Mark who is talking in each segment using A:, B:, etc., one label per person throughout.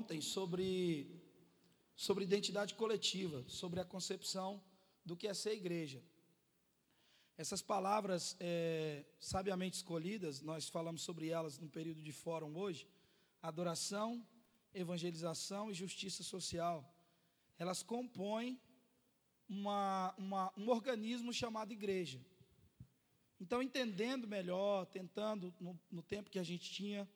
A: ontem sobre, sobre identidade coletiva, sobre a concepção do que é ser igreja. Essas palavras é, sabiamente escolhidas, nós falamos sobre elas no período de fórum hoje: adoração, evangelização e justiça social. Elas compõem uma, uma, um organismo chamado igreja. Então, entendendo melhor, tentando, no, no tempo que a gente tinha,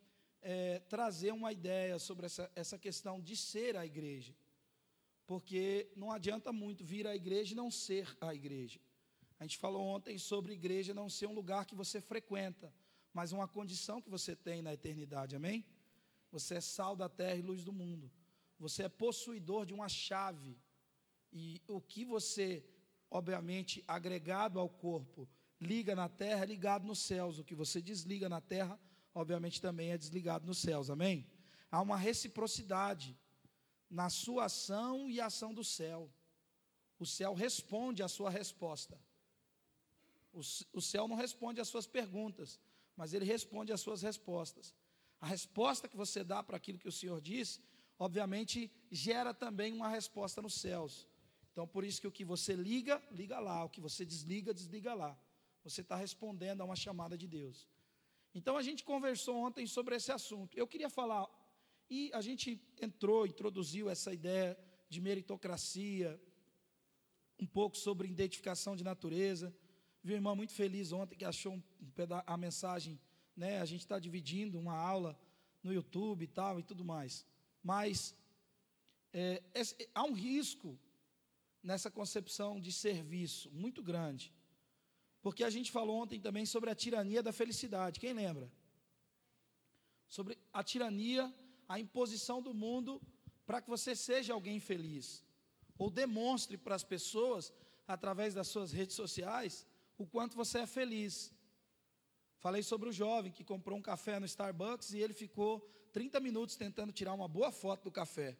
A: é, trazer uma ideia sobre essa, essa questão de ser a igreja. Porque não adianta muito vir à igreja e não ser a igreja. A gente falou ontem sobre igreja não ser um lugar que você frequenta, mas uma condição que você tem na eternidade, amém? Você é sal da terra e luz do mundo. Você é possuidor de uma chave. E o que você, obviamente, agregado ao corpo, liga na terra, é ligado nos céus. O que você desliga na terra, obviamente, também é desligado nos céus, amém? Há uma reciprocidade na sua ação e ação do céu. O céu responde à sua resposta. O, céu não responde às suas perguntas, mas ele responde às suas respostas. A resposta que você dá para aquilo que o Senhor disse, obviamente, gera também uma resposta nos céus. Então, por isso que o que você liga, liga lá. O que você desliga, desliga lá. Você está respondendo a uma chamada de Deus. Então, a gente conversou ontem sobre esse assunto. Eu queria falar, e a gente entrou, introduziu essa ideia de meritocracia, um pouco sobre identificação de natureza. Vi uma irmã muito feliz ontem que achou um, a mensagem, né? A gente está dividindo uma aula no YouTube e tal e tudo mais. Mas é, é, há um risco nessa concepção de serviço muito grande. Porque a gente falou ontem também sobre a tirania da felicidade. Quem lembra? Sobre a tirania, a imposição do mundo para que você seja alguém feliz. Ou demonstre para as pessoas, através das suas redes sociais, o quanto você é feliz. Falei sobre o jovem que comprou um café no Starbucks e ele ficou 30 minutos tentando tirar uma boa foto do café.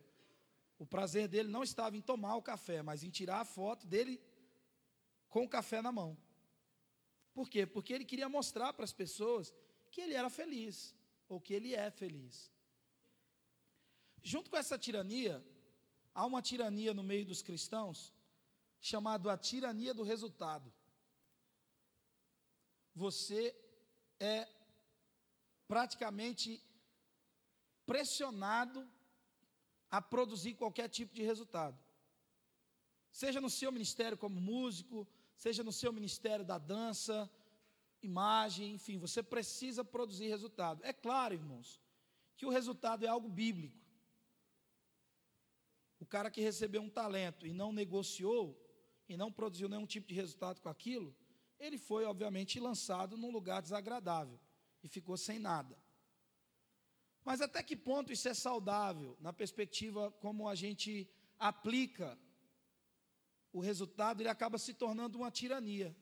A: O prazer dele não estava em tomar o café, mas em tirar a foto dele com o café na mão. Por quê? Porque ele queria mostrar para as pessoas que ele era feliz, ou que ele é feliz. Junto com essa tirania, há uma tirania no meio dos cristãos, chamada a tirania do resultado você é praticamente pressionado a produzir qualquer tipo de resultado. Seja no seu ministério como músico, seja no seu ministério da dança, imagem, enfim, você precisa produzir resultado. É claro, irmãos, que o resultado é algo bíblico. O cara que recebeu um talento e não negociou, e não produziu nenhum tipo de resultado com aquilo, ele foi, obviamente, lançado num lugar desagradável e ficou sem nada. Mas até que ponto isso é saudável, na perspectiva como a gente aplica o resultado, ele acaba se tornando uma tirania.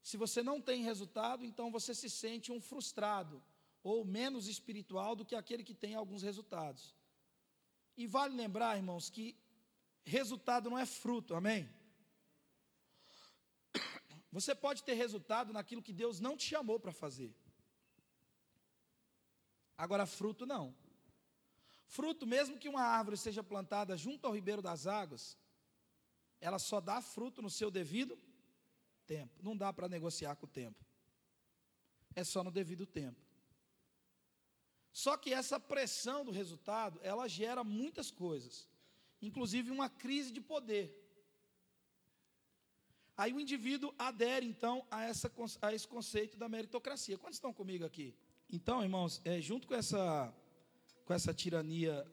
A: Se você não tem resultado, então você se sente um frustrado ou menos espiritual do que aquele que tem alguns resultados. E vale lembrar, irmãos, que resultado não é fruto, amém? Você pode ter resultado naquilo que Deus não te chamou para fazer. Agora, fruto não. Fruto, mesmo que uma árvore seja plantada junto ao ribeiro das águas, ela só dá fruto no seu devido tempo. Não dá para negociar com o tempo. É só no devido tempo. Só que essa pressão do resultado, ela gera muitas coisas, inclusive uma crise de poder. Aí o indivíduo adere, então, a, essa, a esse conceito da meritocracia. Quantos estão comigo aqui? Então, irmãos, é, junto com essa, com essa tirania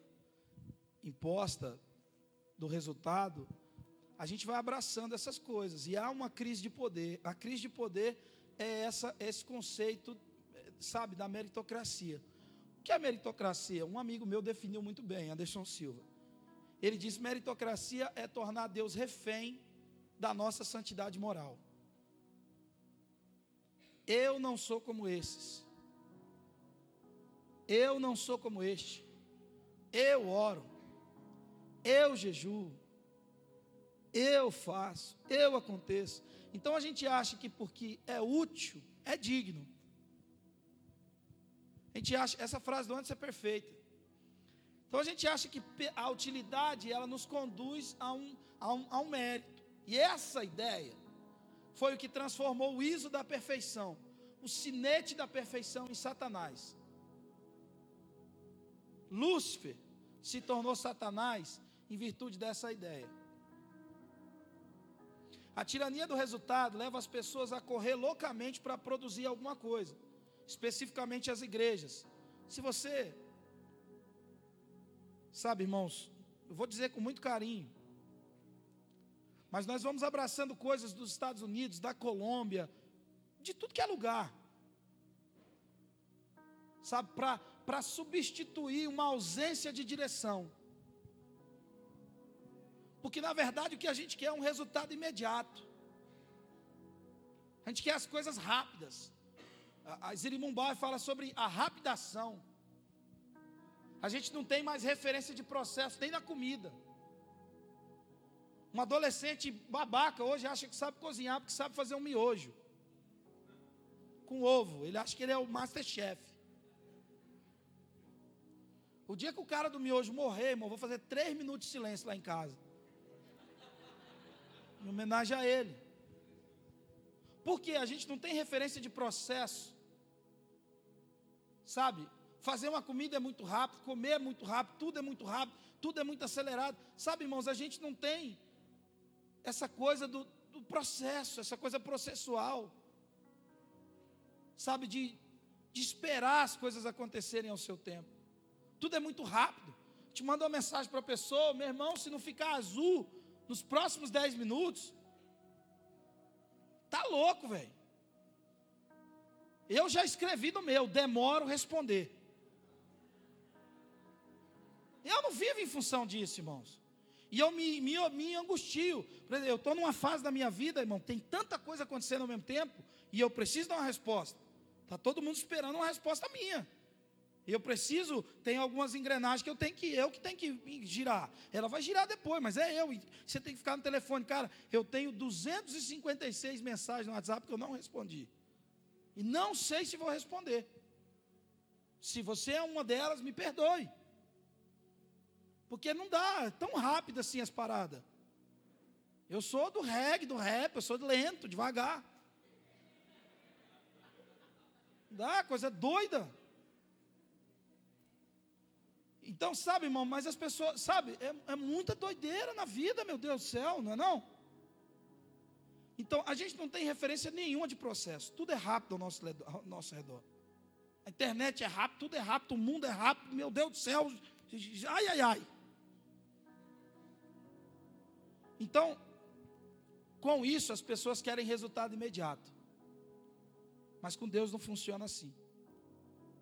A: imposta do resultado, a gente vai abraçando essas coisas. E há uma crise de poder. A crise de poder é essa, esse conceito, sabe, da meritocracia. O que é meritocracia? Um amigo meu definiu muito bem, Anderson Silva. Ele diz: meritocracia é tornar Deus refém da nossa santidade moral. Eu não sou como esses. Eu não sou como este. Eu oro. Eu jejuo. Eu faço. Eu aconteço. Então a gente acha que porque é útil, é digno. A gente acha, essa frase do antes é perfeita. Então a gente acha que a utilidade ela nos conduz a um, a um, a um mérito. E essa ideia foi o que transformou o ISO da perfeição, o sinete da perfeição em Satanás. Lúcifer se tornou Satanás em virtude dessa ideia. A tirania do resultado leva as pessoas a correr loucamente para produzir alguma coisa, especificamente as igrejas. Se você, sabe, irmãos, eu vou dizer com muito carinho, mas nós vamos abraçando coisas dos Estados Unidos, da Colômbia, de tudo que é lugar, sabe, para substituir uma ausência de direção. Porque na verdade o que a gente quer é um resultado imediato. A gente quer as coisas rápidas. A Zirimumbai fala sobre a rapidação. A gente não tem mais referência de processo nem na comida. Um adolescente babaca hoje acha que sabe cozinhar porque sabe fazer um miojo com ovo. Ele acha que ele é o masterchef. O dia que o cara do miojo morrer, irmão, vou fazer três minutos de silêncio lá em casa em homenagem a ele. Porque a gente não tem referência de processo. Sabe? Fazer uma comida é muito rápido, comer é muito rápido, tudo é muito rápido, tudo é muito acelerado. Sabe, irmãos, a gente não tem essa coisa do, do processo, essa coisa processual. Sabe, de, de esperar as coisas acontecerem ao seu tempo. Tudo é muito rápido. Te manda uma mensagem para a pessoa, meu irmão, se não ficar azul, nos próximos 10 minutos, tá louco, velho. Eu já escrevi no meu, demoro responder. Eu não vivo em função disso, irmãos. E eu me, me, me angustio. Eu estou numa fase da minha vida, irmão, tem tanta coisa acontecendo ao mesmo tempo, e eu preciso dar uma resposta. Está todo mundo esperando uma resposta minha. Eu preciso, tem algumas engrenagens que eu tenho que eu que tenho que girar. Ela vai girar depois, mas é eu. Você tem que ficar no telefone, cara. Eu tenho 256 mensagens no WhatsApp que eu não respondi. E não sei se vou responder. Se você é uma delas, me perdoe. Porque não dá, é tão rápido assim as paradas. Eu sou do reggae, do rap, eu sou lento, devagar. Dá, coisa doida. Então, sabe, irmão, mas as pessoas, sabe, é, é, muita doideira na vida, meu Deus do céu, não é não? Então, a gente não tem referência nenhuma de processo, tudo é rápido ao nosso, ao nosso redor. A internet é rápido, tudo é rápido, o mundo é rápido, meu Deus do céu, ai, ai, ai. Então, com isso, as pessoas querem resultado imediato. Mas com Deus não funciona assim.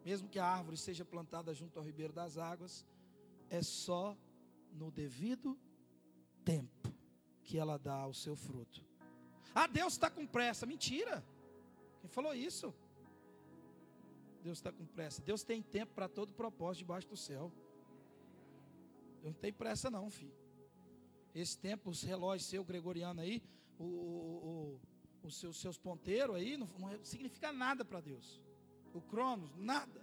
A: Mesmo que a árvore seja plantada junto ao ribeiro das águas, é só no devido tempo que ela dá o seu fruto. Ah, Deus está com pressa. Mentira. Quem falou isso? Deus está com pressa. Deus tem tempo para todo propósito debaixo do céu. Deus não tem pressa, não, filho. Esse tempo, os relógios seu gregoriano aí, o, o, o, os seus, seus ponteiros aí, não, não significa nada para Deus o Cronos, nada.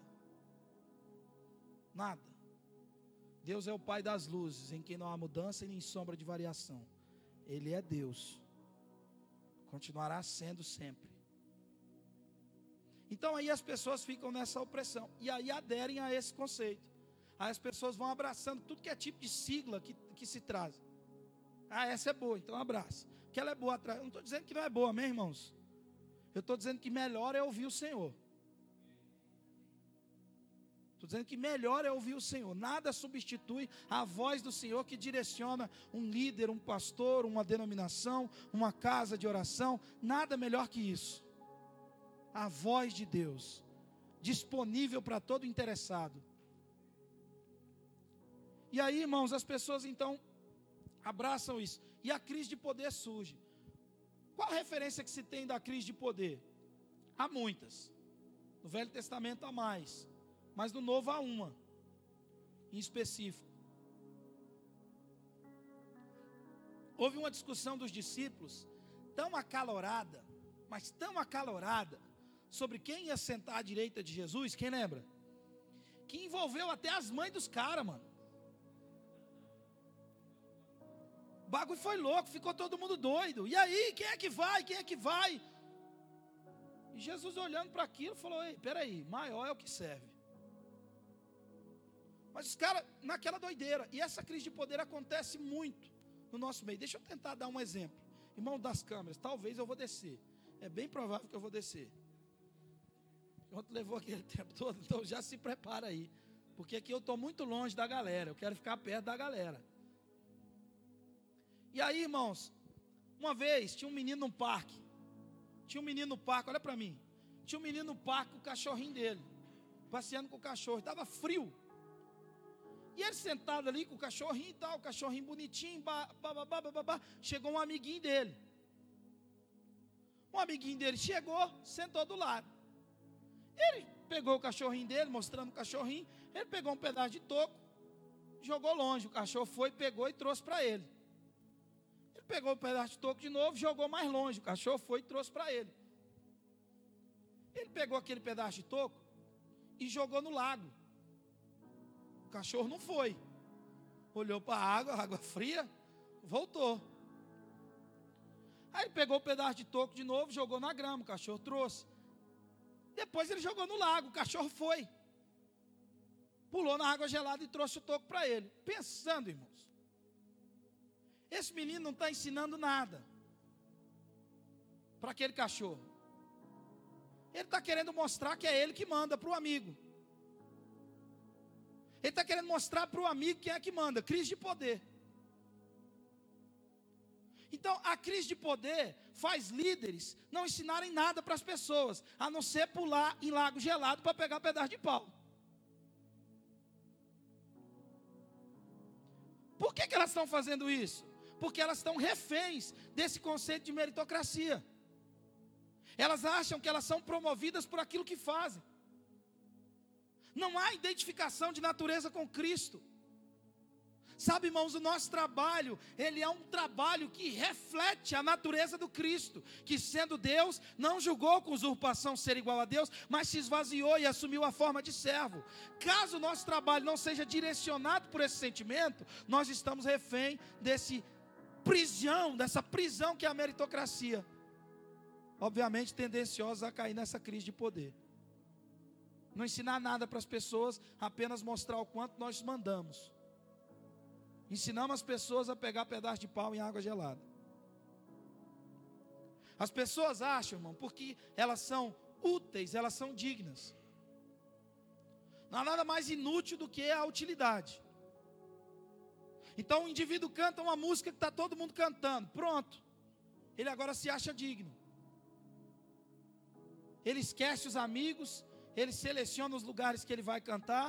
A: Nada. Deus é o Pai das luzes, em quem não há mudança e nem sombra de variação. Ele é Deus. Continuará sendo sempre. Então aí as pessoas ficam nessa opressão. E aí aderem a esse conceito. Aí as pessoas vão abraçando tudo que é tipo de sigla que, que se traz. Ah, essa é boa, então abraça. Que ela é boa atrás. Não estou dizendo que não é boa, amém, irmãos? Eu estou dizendo que melhor é ouvir o Senhor. Estou dizendo que melhor é ouvir o Senhor. Nada substitui a voz do Senhor que direciona um líder, um pastor, uma denominação, uma casa de oração. Nada melhor que isso. A voz de Deus, disponível para todo interessado. E aí, irmãos, as pessoas então abraçam isso. E a crise de poder surge. Qual a referência que se tem da crise de poder? Há muitas. No Velho Testamento há mais mas no novo há uma, em específico. Houve uma discussão dos discípulos tão acalorada, mas tão acalorada, sobre quem ia sentar à direita de Jesus, quem lembra? Que envolveu até as mães dos caras, mano. O bagulho foi louco, ficou todo mundo doido. E aí, quem é que vai? Quem é que vai? E Jesus olhando para aquilo falou: Ei, peraí, maior é o que serve. Mas os caras, naquela doideira, e essa crise de poder acontece muito no nosso meio. Deixa eu tentar dar um exemplo. Irmão das câmeras, talvez eu vou descer. É bem provável que eu vou descer. Quanto levou aquele tempo todo, então já se prepara aí. Porque aqui eu estou muito longe da galera, eu quero ficar perto da galera. E aí, irmãos, uma vez tinha um menino no parque. Tinha um menino no parque, olha para mim. Tinha um menino no parque com o cachorrinho dele, passeando com o cachorro. Estava frio. E ele sentado ali com o cachorrinho e tal, o cachorrinho bonitinho, bah, bah, chegou um amiguinho dele. Um amiguinho dele chegou, sentou do lado. Ele pegou o cachorrinho dele, mostrando o cachorrinho. Ele pegou um pedaço de toco, jogou longe. O cachorro foi, pegou e trouxe para ele. Ele pegou um pedaço de toco de novo, jogou mais longe. O cachorro foi e trouxe para ele. Ele pegou aquele pedaço de toco e jogou no lago. O cachorro não foi. Olhou para a água, água fria, voltou. Aí ele pegou o um pedaço de toco de novo, jogou na grama, o cachorro trouxe. Depois ele jogou no lago, o cachorro foi. Pulou na água gelada e trouxe o toco para ele. Pensando, irmãos. Esse menino não está ensinando nada para aquele cachorro. Ele está querendo mostrar que é ele que manda para o amigo. Ele está querendo mostrar para o amigo quem é que manda. Crise de poder. Então, a crise de poder faz líderes não ensinarem nada para as pessoas, a não ser pular em lago gelado para pegar pedaço de pau. Por que, que elas estão fazendo isso? Porque elas estão reféns desse conceito de meritocracia. Elas acham que elas são promovidas por aquilo que fazem. Não há identificação de natureza com Cristo. Sabe, irmãos, o nosso trabalho, ele é um trabalho que reflete a natureza do Cristo, que sendo Deus, não julgou com usurpação ser igual a Deus, mas se esvaziou e assumiu a forma de servo. Caso o nosso trabalho não seja direcionado por esse sentimento, nós estamos refém desse prisão, dessa prisão que é a meritocracia. Obviamente tendenciosos a cair nessa crise de poder. Não ensinar nada para as pessoas, apenas mostrar o quanto nós mandamos. Ensinamos as pessoas a pegar pedaço de pau em água gelada. As pessoas acham, irmão, porque elas são úteis, elas são dignas. Não há nada mais inútil do que a utilidade. Então o indivíduo canta uma música que está todo mundo cantando, pronto. Ele agora se acha digno. Ele esquece os amigos, ele seleciona os lugares que ele vai cantar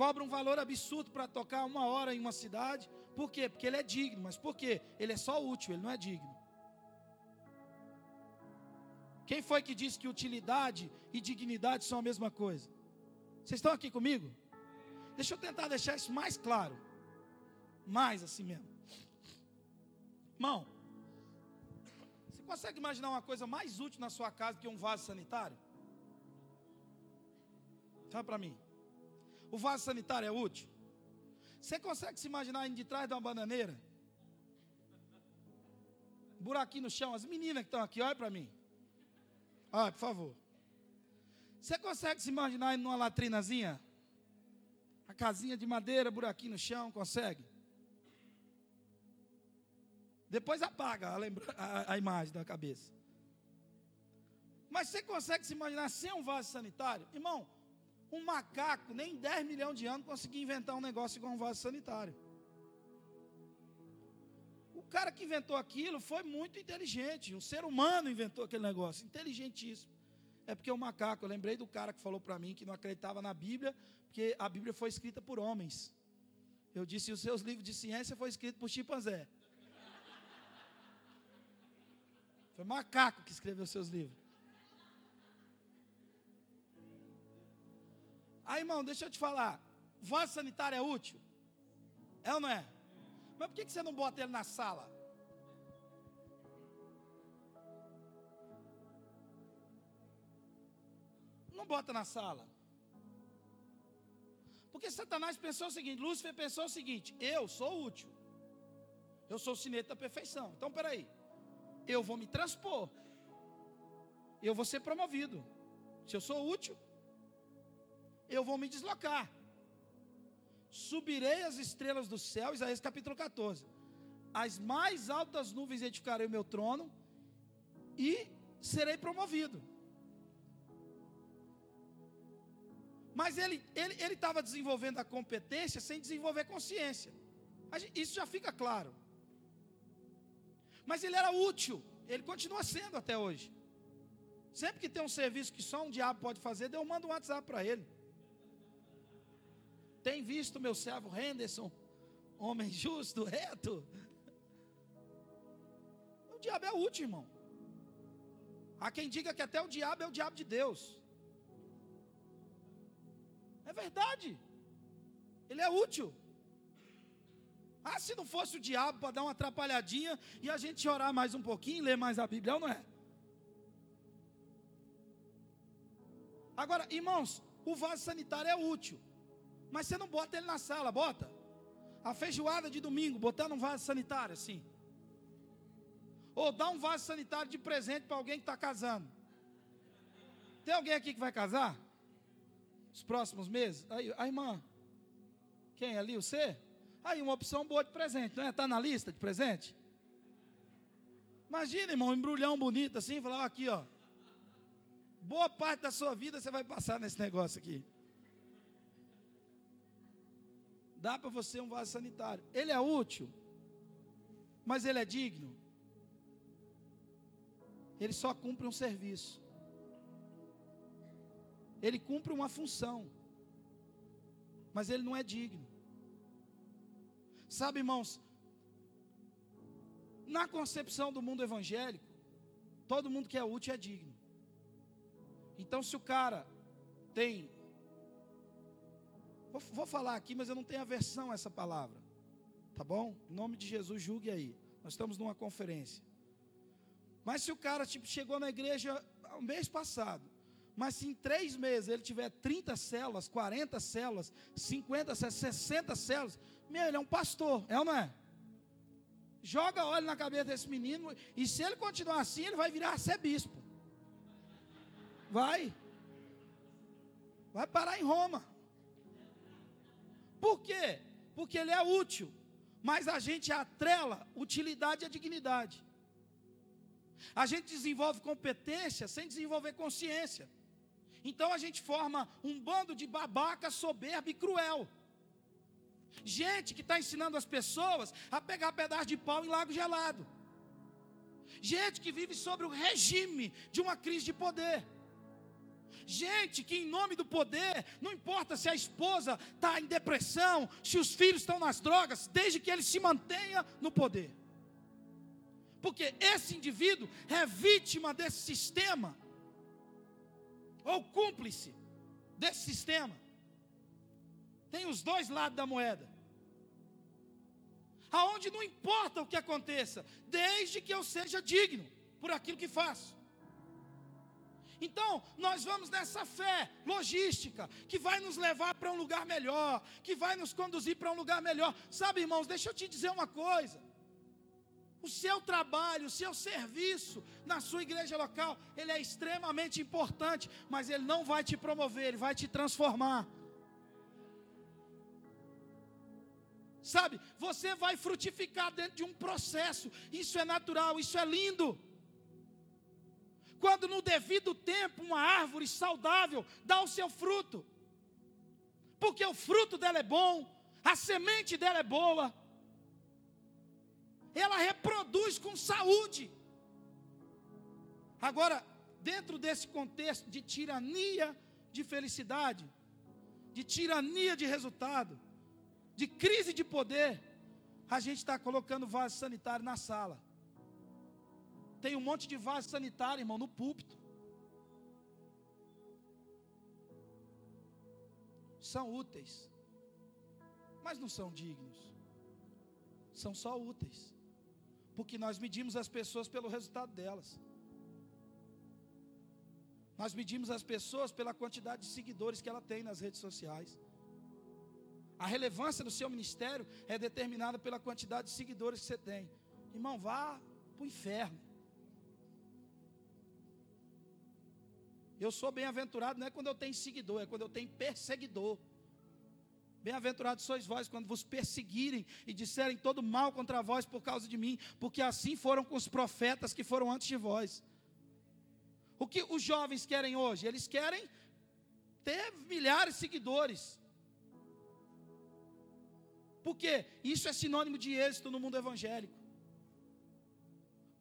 A: cobra um valor absurdo para tocar uma hora em uma cidade. Por quê? Porque ele é digno. Mas por quê? Ele é só útil, ele não é digno. Quem foi que disse que utilidade e dignidade são a mesma coisa? Vocês estão aqui comigo? Deixa eu tentar deixar isso mais claro. Mais assim mesmo. Irmão, você consegue imaginar uma coisa mais útil na sua casa que um vaso sanitário? Fala para mim. O vaso sanitário é útil? Você consegue se imaginar indo de trás de uma bananeira? Buraquinho no chão, as meninas que estão aqui, olha para mim. Olha, por favor. Você consegue se imaginar indo numa latrinazinha? A casinha de madeira, buraquinho no chão, consegue? Depois apaga a, lembra, a, a imagem da cabeça. Mas você consegue se imaginar sem um vaso sanitário? Irmão, um macaco, nem 10 milhões de anos, conseguia inventar um negócio igual um vaso sanitário. O cara que inventou aquilo foi muito inteligente. Um ser humano inventou aquele negócio, inteligentíssimo. É porque o macaco, eu lembrei do cara que falou para mim que não acreditava na Bíblia, porque a Bíblia foi escrita por homens. Eu disse: os seus livros de ciência foi escrito por chimpanzé. Foi macaco que escreveu seus livros. Aí, irmão, deixa eu te falar. Vaso sanitário é útil? É ou não é? Mas por que você não bota ele na sala? Não bota na sala. Porque Satanás pensou o seguinte, Lúcifer pensou o seguinte: eu sou útil. Eu sou o sinete da perfeição. Então, peraí. Eu vou me transpor. Eu vou ser promovido. Se eu sou útil, eu vou me deslocar. Subirei as estrelas do céu, Isaías capítulo 14. As mais altas nuvens edificarei o meu trono e serei promovido. Mas ele estava desenvolvendo a competência sem desenvolver consciência. Isso já fica claro. Mas ele era útil, ele continua sendo até hoje. Sempre que tem um serviço que só um diabo pode fazer, eu mando um WhatsApp para ele. Tem visto meu servo Henderson, homem justo, reto? O diabo é útil, irmão. Há quem diga que até o diabo é o diabo de Deus. É verdade. Ele é útil. Ah, se não fosse o diabo para dar uma atrapalhadinha e a gente orar mais um pouquinho, ler mais a Bíblia, não é? Agora, irmãos, o vaso sanitário é útil. Mas você não bota ele na sala, bota. A feijoada de domingo, botando um vaso sanitário assim. Ou dá um vaso sanitário de presente para alguém que está casando. Tem alguém aqui que vai casar? Os próximos meses? Aí, a irmã. Quem ali? Você? Aí, uma opção boa de presente, não é? Está na lista de presente? Imagina, irmão, um embrulhão bonito assim, falar, aqui, ó. Boa parte da sua vida você vai passar nesse negócio aqui. Dá para você um vaso sanitário. Ele é útil, mas ele é digno. Ele só cumpre um serviço. Ele cumpre uma função, mas ele não é digno. Sabe, irmãos, na concepção do mundo evangélico, todo mundo que é útil é digno. Então, se o cara tem Vou, vou falar aqui, mas eu não tenho aversão a essa palavra. Tá bom? Em nome de Jesus, julgue aí. Nós estamos numa conferência. Mas se o cara tipo, chegou na igreja o mês passado, mas se em três meses ele tiver 30 células, 40 células, 50 células, 60 células, meu, ele é um pastor, é ou não é? Joga óleo na cabeça desse menino, e se ele continuar assim, ele vai virar arcebispo. Vai. Vai parar em Roma. Por quê? Porque ele é útil. Mas a gente atrela utilidade à dignidade. A gente desenvolve competência sem desenvolver consciência. Então a gente forma um bando de babaca soberbo e cruel. Gente que está ensinando as pessoas a pegar pedaço de pau em lago gelado. Gente que vive sobre o regime de uma crise de poder. Gente que, em nome do poder, não importa se a esposa está em depressão, se os filhos estão nas drogas, desde que ele se mantenha no poder. Porque esse indivíduo é vítima desse sistema, ou cúmplice desse sistema. Tem os dois lados da moeda. Aonde não importa o que aconteça, desde que eu seja digno por aquilo que faço. Então, nós vamos nessa fé logística, que vai nos levar para um lugar melhor, que vai nos conduzir para um lugar melhor. Sabe, irmãos, deixa eu te dizer uma coisa. O seu trabalho, o seu serviço na sua igreja local, ele é extremamente importante, mas ele não vai te promover, ele vai te transformar. Sabe, você vai frutificar dentro de um processo, isso é natural, isso é lindo. Quando no devido tempo uma árvore saudável dá o seu fruto. Porque o fruto dela é bom, a semente dela é boa. Ela reproduz com saúde. Agora, dentro desse contexto de tirania de felicidade, de tirania de resultado, de crise de poder, a gente está colocando vaso sanitário na sala. Tem um monte de vaso sanitário, irmão, no púlpito. São úteis, mas não são dignos. São só úteis, porque nós medimos as pessoas pelo resultado delas. Nós medimos as pessoas pela quantidade de seguidores que ela tem nas redes sociais. A relevância do seu ministério é determinada pela quantidade de seguidores que você tem. Irmão, vá para o inferno. Eu sou bem-aventurado não é quando eu tenho seguidor, é quando eu tenho perseguidor. Bem-aventurados sois vós quando vos perseguirem e disserem todo mal contra vós por causa de mim, porque assim foram com os profetas que foram antes de vós. O que os jovens querem hoje? Eles querem ter milhares de seguidores. Porque isso é sinônimo de êxito no mundo evangélico.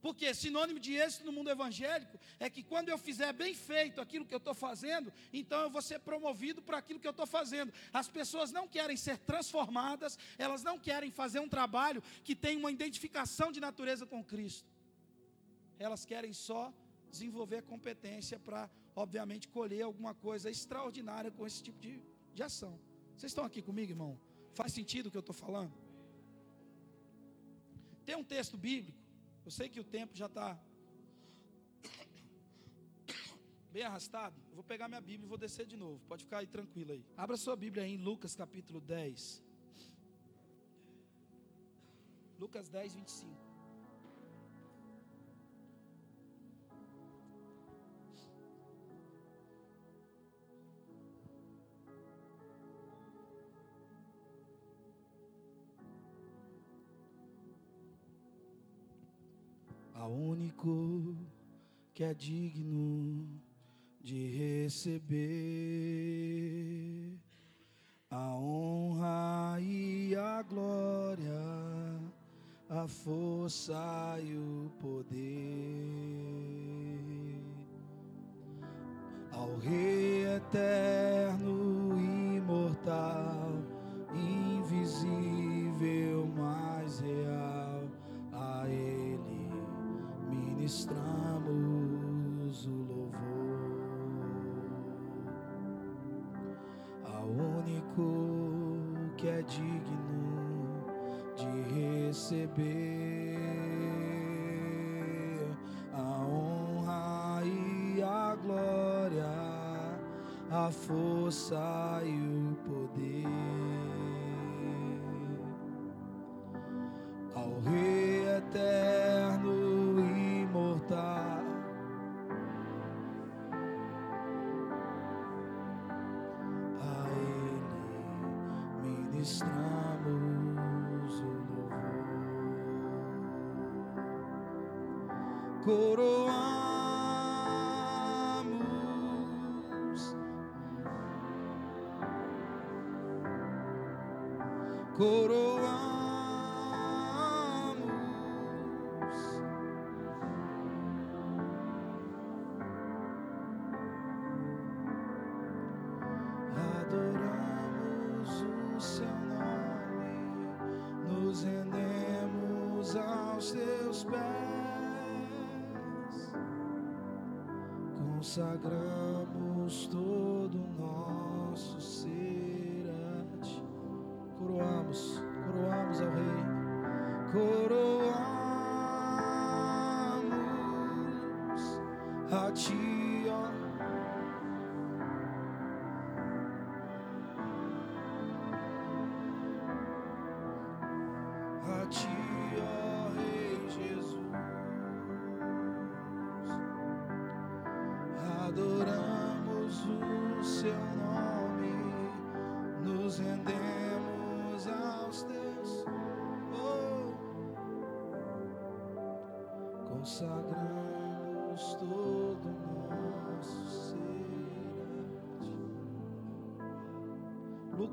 A: Porque sinônimo de êxito no mundo evangélico é que quando eu fizer bem feito aquilo que eu estou fazendo, então eu vou ser promovido para aquilo que eu estou fazendo. As pessoas não querem ser transformadas, elas não querem fazer um trabalho que tem uma identificação de natureza com Cristo. Elas querem só desenvolver competência para, obviamente, colher alguma coisa extraordinária com esse tipo de, de ação. Vocês estão aqui comigo, irmão? Faz sentido o que eu estou falando? Tem um texto bíblico, eu sei que o tempo já está bem arrastado. Eu vou pegar minha Bíblia e vou descer de novo. Pode ficar aí tranquilo aí. Abra sua Bíblia aí em Lucas capítulo 10. Lucas 10, 25. A único que é digno de receber a honra e a glória, a força e o poder. Ao Rei eterno, imortal, invisível, mais real ministramos o louvor ao único que é digno de receber a honra e a glória, a força e o poder. Ao Rei eterno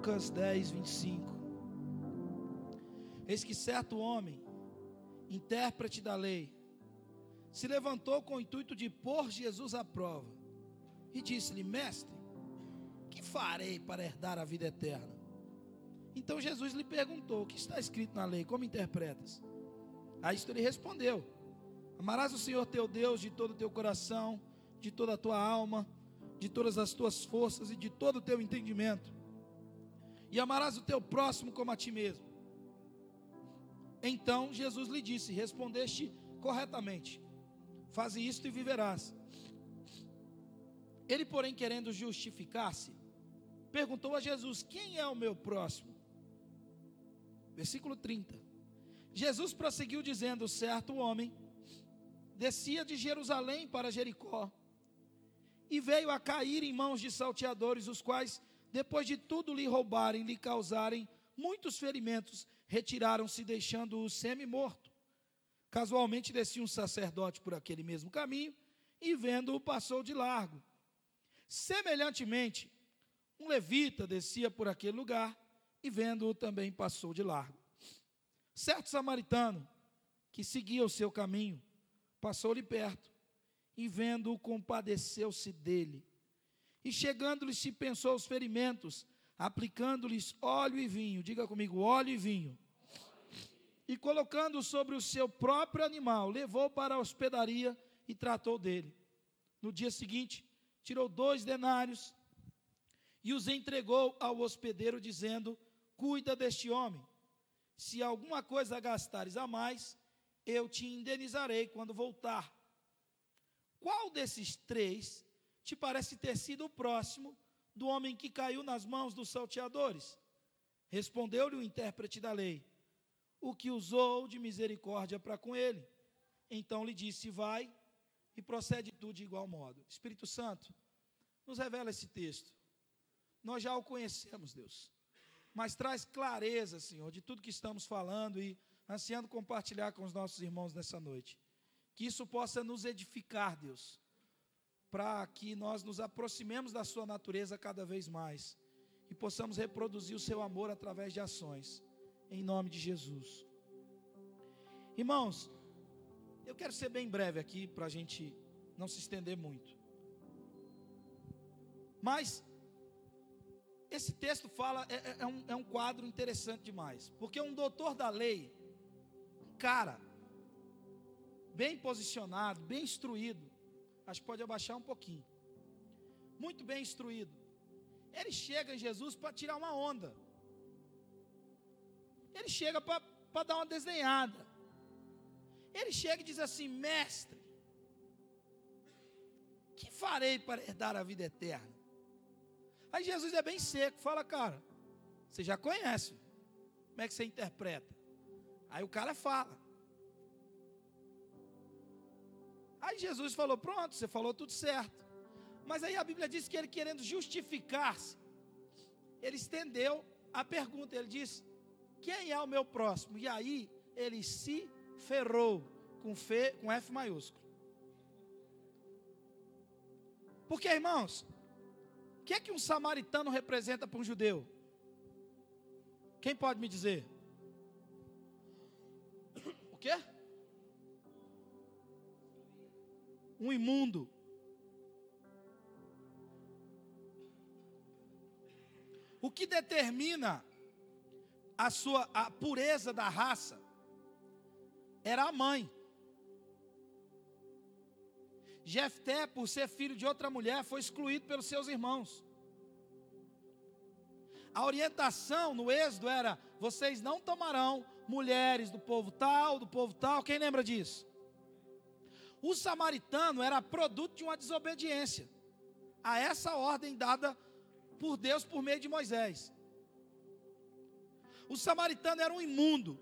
A: Lucas 10, 25. Eis que certo homem, intérprete da lei, se levantou com o intuito de pôr Jesus à prova e disse-lhe: Mestre, que farei para herdar a vida eterna? Então Jesus lhe perguntou: O que está escrito na lei? Como interpretas? A isto ele respondeu: Amarás o Senhor teu Deus de todo o teu coração, de toda a tua alma, de todas as tuas forças e de todo o teu entendimento, e amarás o teu próximo como a ti mesmo. Então Jesus lhe disse: Respondeste corretamente, faze isto e viverás. Ele, porém, querendo justificar-se, perguntou a Jesus: Quem é o meu próximo? Versículo 30. Jesus prosseguiu dizendo: Certo homem descia de Jerusalém para Jericó e veio a cair em mãos de salteadores, os quais, depois de tudo lhe roubarem, lhe causarem muitos ferimentos, retiraram-se, deixando-o semi-morto. Casualmente descia um sacerdote por aquele mesmo caminho e, vendo-o, passou de largo. Semelhantemente, um levita descia por aquele lugar e, vendo-o, também passou de largo. Certo samaritano, que seguia o seu caminho, passou-lhe perto e, vendo-o, compadeceu-se dele. E chegando-lhe, se pensou os ferimentos, aplicando-lhes óleo e vinho. Diga comigo, óleo e vinho. E colocando sobre o seu próprio animal, levou para a hospedaria e tratou dele. No dia seguinte, tirou dois denários e os entregou ao hospedeiro, dizendo: Cuida deste homem. Se alguma coisa gastares a mais, eu te indenizarei quando voltar. Qual desses três te parece ter sido o próximo do homem que caiu nas mãos dos salteadores? Respondeu-lhe o intérprete da lei: O que usou de misericórdia para com ele. Então lhe disse: Vai e procede tu de igual modo. Espírito Santo, nos revela esse texto. Nós já o conhecemos, Deus. Mas traz clareza, Senhor, de tudo que estamos falando e ansiando compartilhar com os nossos irmãos nessa noite. Que isso possa nos edificar, Deus, para que nós nos aproximemos da Sua natureza cada vez mais e possamos reproduzir o Seu amor através de ações, em nome de Jesus. Irmãos, eu quero ser bem breve aqui para a gente não se estender muito. Mas esse texto fala, é, é, é, um, é um quadro interessante demais. Porque um doutor da lei, cara, bem posicionado, bem instruído, acho que pode abaixar um pouquinho. Muito bem instruído. Ele chega em Jesus para tirar uma onda. Ele chega para dar uma desenhada. Ele chega e diz assim: Mestre, que farei para herdar a vida eterna? Aí Jesus é bem seco, fala, cara, você já conhece, como é que você interpreta? Aí o cara fala. Aí Jesus falou: Pronto, você falou tudo certo. Mas aí a Bíblia diz que ele, querendo justificar-se, ele estendeu a pergunta. Ele disse: Quem é o meu próximo? E aí ele se ferrou com, fe, com F maiúsculo. Porque, irmãos, o que é que um samaritano representa para um judeu? Quem pode me dizer? O quê? Um imundo. O que determina a sua a pureza da raça era a mãe. Jefté, por ser filho de outra mulher, foi excluído pelos seus irmãos. A orientação no Êxodo era: vocês não tomarão mulheres do povo tal, do povo tal. Quem lembra disso? O samaritano era produto de uma desobediência a essa ordem dada por Deus por meio de Moisés. O samaritano era um imundo,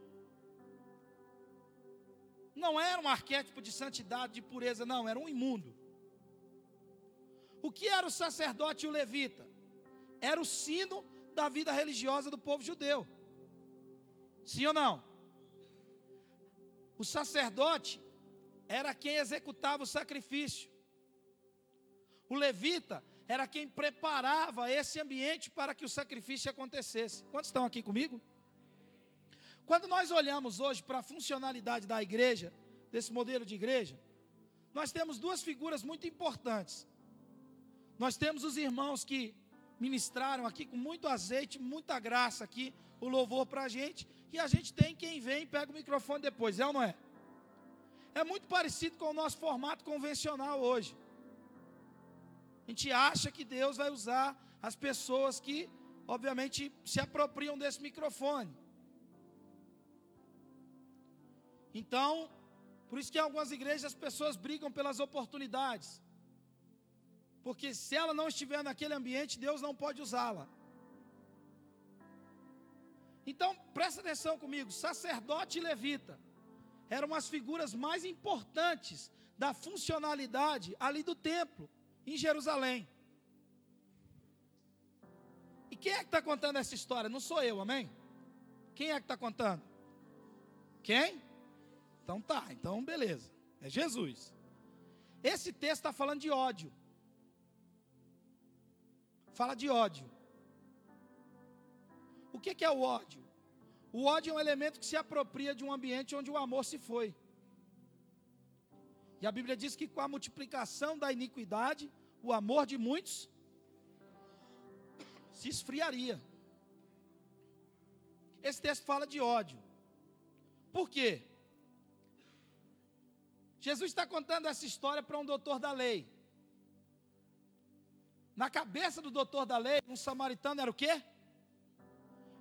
A: não era um arquétipo de santidade, de pureza, não, era um imundo. O que era o sacerdote e o levita? Era o sino da vida religiosa do povo judeu. Sim ou não? O sacerdote era quem executava o sacrifício. O levita era quem preparava esse ambiente para que o sacrifício acontecesse. Quantos estão aqui comigo? Quando nós olhamos hoje para a funcionalidade da igreja, desse modelo de igreja, nós temos duas figuras muito importantes. Nós temos os irmãos que ministraram aqui com muito azeite, muita graça aqui, o louvor para a gente, e a gente tem quem vem e pega o microfone depois, é ou não é? É muito parecido com o nosso formato convencional hoje. A gente acha que Deus vai usar as pessoas que, obviamente, se apropriam desse microfone. Então, por isso que em algumas igrejas as pessoas brigam pelas oportunidades. Porque se ela não estiver naquele ambiente, Deus não pode usá-la. Então, presta atenção comigo: sacerdote e levita eram as figuras mais importantes da funcionalidade ali do templo, em Jerusalém. E quem é que está contando essa história? Não sou eu, amém? Quem é que está contando? Quem? Então tá, então beleza. É Jesus. Esse texto está falando de ódio. Fala de ódio. O que, que é o ódio? O ódio é um elemento que se apropria de um ambiente onde o amor se foi. E a Bíblia diz que com a multiplicação da iniquidade, o amor de muitos se esfriaria. Esse texto fala de ódio. Por quê? Jesus está contando essa história para um doutor da lei. Na cabeça do doutor da lei, um samaritano era o quê?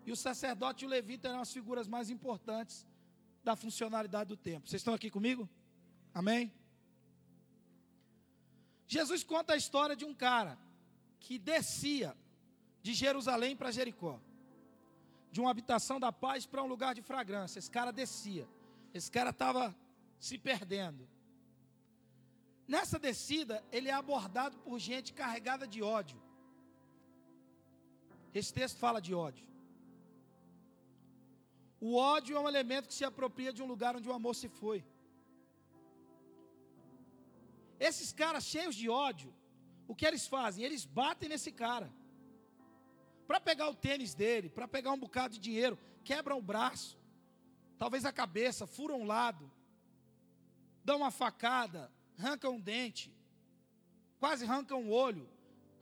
A: E o sacerdote e o levita eram as figuras mais importantes da funcionalidade do templo. Vocês estão aqui comigo? Amém? Jesus conta a história de um cara que descia de Jerusalém para Jericó, de uma habitação da paz para um lugar de fragrância. Esse cara descia, esse cara estava se perdendo. Nessa descida, ele é abordado por gente carregada de ódio. Esse texto fala de ódio. O ódio é um elemento que se apropria de um lugar onde o amor se foi. Esses caras cheios de ódio, o que eles fazem? Eles batem nesse cara. Para pegar o tênis dele, para pegar um bocado de dinheiro, quebram o braço, talvez a cabeça, furam um lado, dão uma facada, arranca um dente, quase arranca um olho.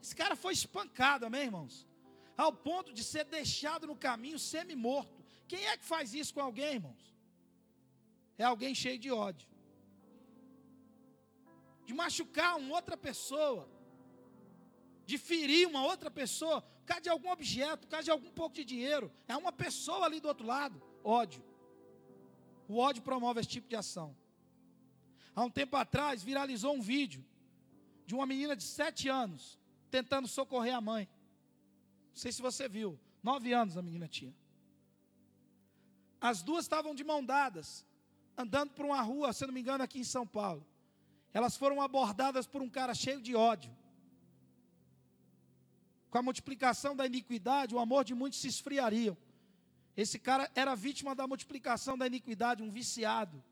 A: Esse cara foi espancado, amém, irmãos? Ao ponto de ser deixado no caminho semi-morto. Quem é que faz isso com alguém, irmãos? É alguém cheio de ódio. De machucar uma outra pessoa. De ferir uma outra pessoa. Por causa de algum objeto, por causa de algum pouco de dinheiro. É uma pessoa ali do outro lado. Ódio. O ódio promove esse tipo de ação. Há um tempo atrás viralizou um vídeo de uma menina de sete anos tentando socorrer a mãe. Não sei se você viu. Nove anos a menina tinha. As duas estavam de mão dadas, andando por uma rua, se não me engano, aqui em São Paulo. Elas foram abordadas por um cara cheio de ódio. Com a multiplicação da iniquidade, o amor de muitos se esfriaria. Esse cara era vítima da multiplicação da iniquidade, um viciado,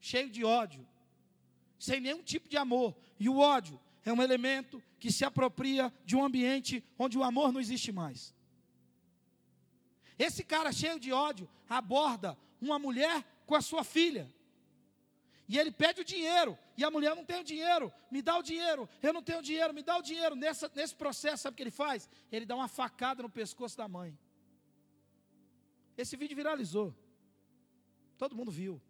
A: cheio de ódio sem nenhum tipo de amor. E o ódio é um elemento que se apropria de um ambiente onde o amor não existe mais. Esse cara cheio de ódio aborda uma mulher com a sua filha. E ele pede o dinheiro. E a mulher não tem o dinheiro. Me dá o dinheiro. Eu não tenho dinheiro. Me dá o dinheiro. Nessa, nesse processo, sabe o que ele faz? Ele dá uma facada no pescoço da mãe. Esse vídeo viralizou. Todo mundo viu.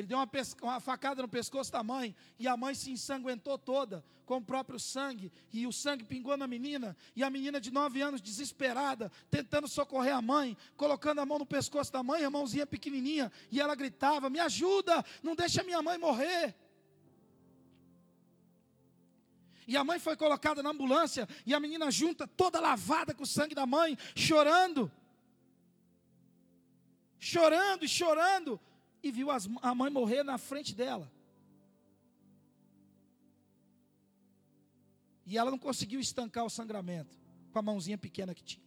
A: Ele deu uma, uma, facada no pescoço da mãe e a mãe se ensanguentou toda com o próprio sangue e o sangue pingou na menina e a menina de nove anos desesperada tentando socorrer a mãe, colocando a mão no pescoço da mãe, a mãozinha pequenininha e ela gritava: "Me ajuda, não deixa minha mãe morrer". E a mãe foi colocada na ambulância e a menina junta toda lavada com o sangue da mãe, chorando. Chorando e chorando e viu as, a mãe morrer na frente dela. E ela não conseguiu estancar o sangramento com a mãozinha pequena que tinha.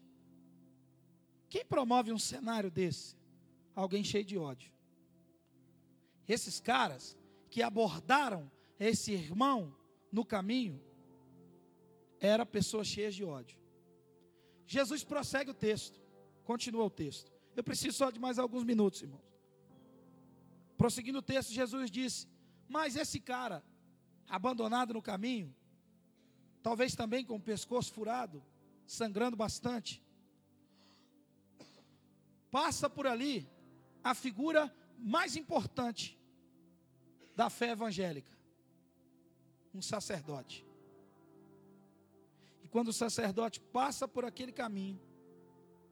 A: Quem promove um cenário desse? Alguém cheio de ódio. Esses caras que abordaram esse irmão no caminho eram pessoas cheias de ódio. Jesus prossegue o texto, continua o texto. Eu preciso só de mais alguns minutos, irmãos. Prosseguindo o texto, Jesus disse: Mas esse cara, abandonado no caminho, talvez também com o pescoço furado, sangrando bastante, passa por ali a figura mais importante da fé evangélica: um sacerdote. E quando o sacerdote passa por aquele caminho,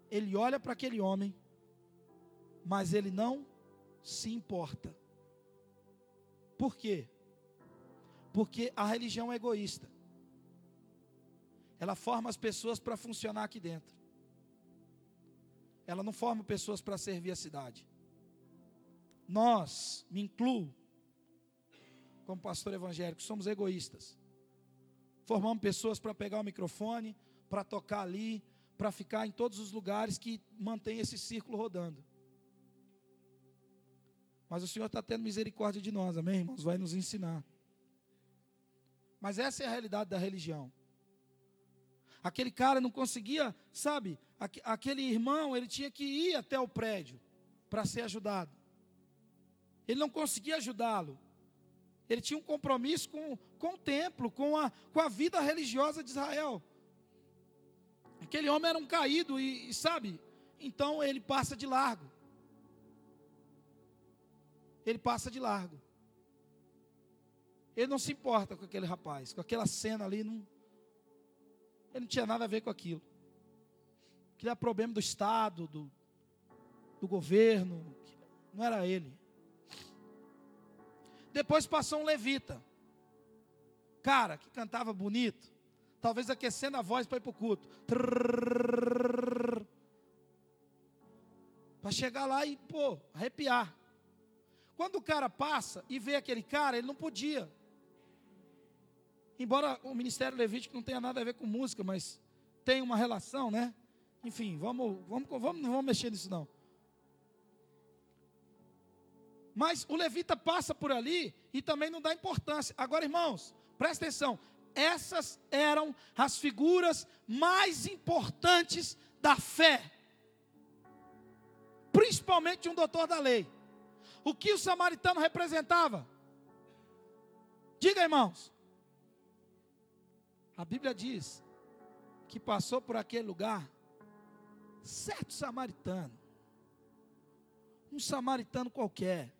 A: ele olha para aquele homem, mas ele não se importa. Por quê? Porque a religião é egoísta. Ela forma as pessoas para funcionar aqui dentro. ela não forma pessoas para servir a cidade. Nós, me incluo, como pastor evangélico, somos egoístas. Formamos pessoas para pegar o microfone, para tocar ali, para ficar em todos os lugares que mantém esse círculo rodando. Mas o Senhor está tendo misericórdia de nós, amém, irmãos? Vai nos ensinar. Mas essa é a realidade da religião. Aquele cara não conseguia, sabe? Aquele irmão, ele tinha que ir até o prédio para ser ajudado. Ele não conseguia ajudá-lo. Ele tinha um compromisso com, com o templo, com a, com a vida religiosa de Israel. Aquele homem era um caído e, e sabe? Então ele passa de largo. Ele passa de largo. Ele não se importa com aquele rapaz, com aquela cena ali. Não, ele não tinha nada a ver com aquilo. Aquilo era problema do Estado, do, do governo. Não era ele. Depois passou um levita. Cara, que cantava bonito. Talvez aquecendo a voz para ir para o culto. Para chegar lá e, pô, arrepiar. Quando o cara passa e vê aquele cara, ele não podia. Embora o ministério levítico não tenha nada a ver com música, mas tem uma relação, né? Enfim, vamos, vamos, vamos, não vamos mexer nisso não. Mas o levita passa por ali e também não dá importância. Agora, irmãos, presta atenção. Essas eram as figuras mais importantes da fé. Principalmente um doutor da lei. O que o samaritano representava? Diga, irmãos. A Bíblia diz que passou por aquele lugar certo samaritano. Um samaritano qualquer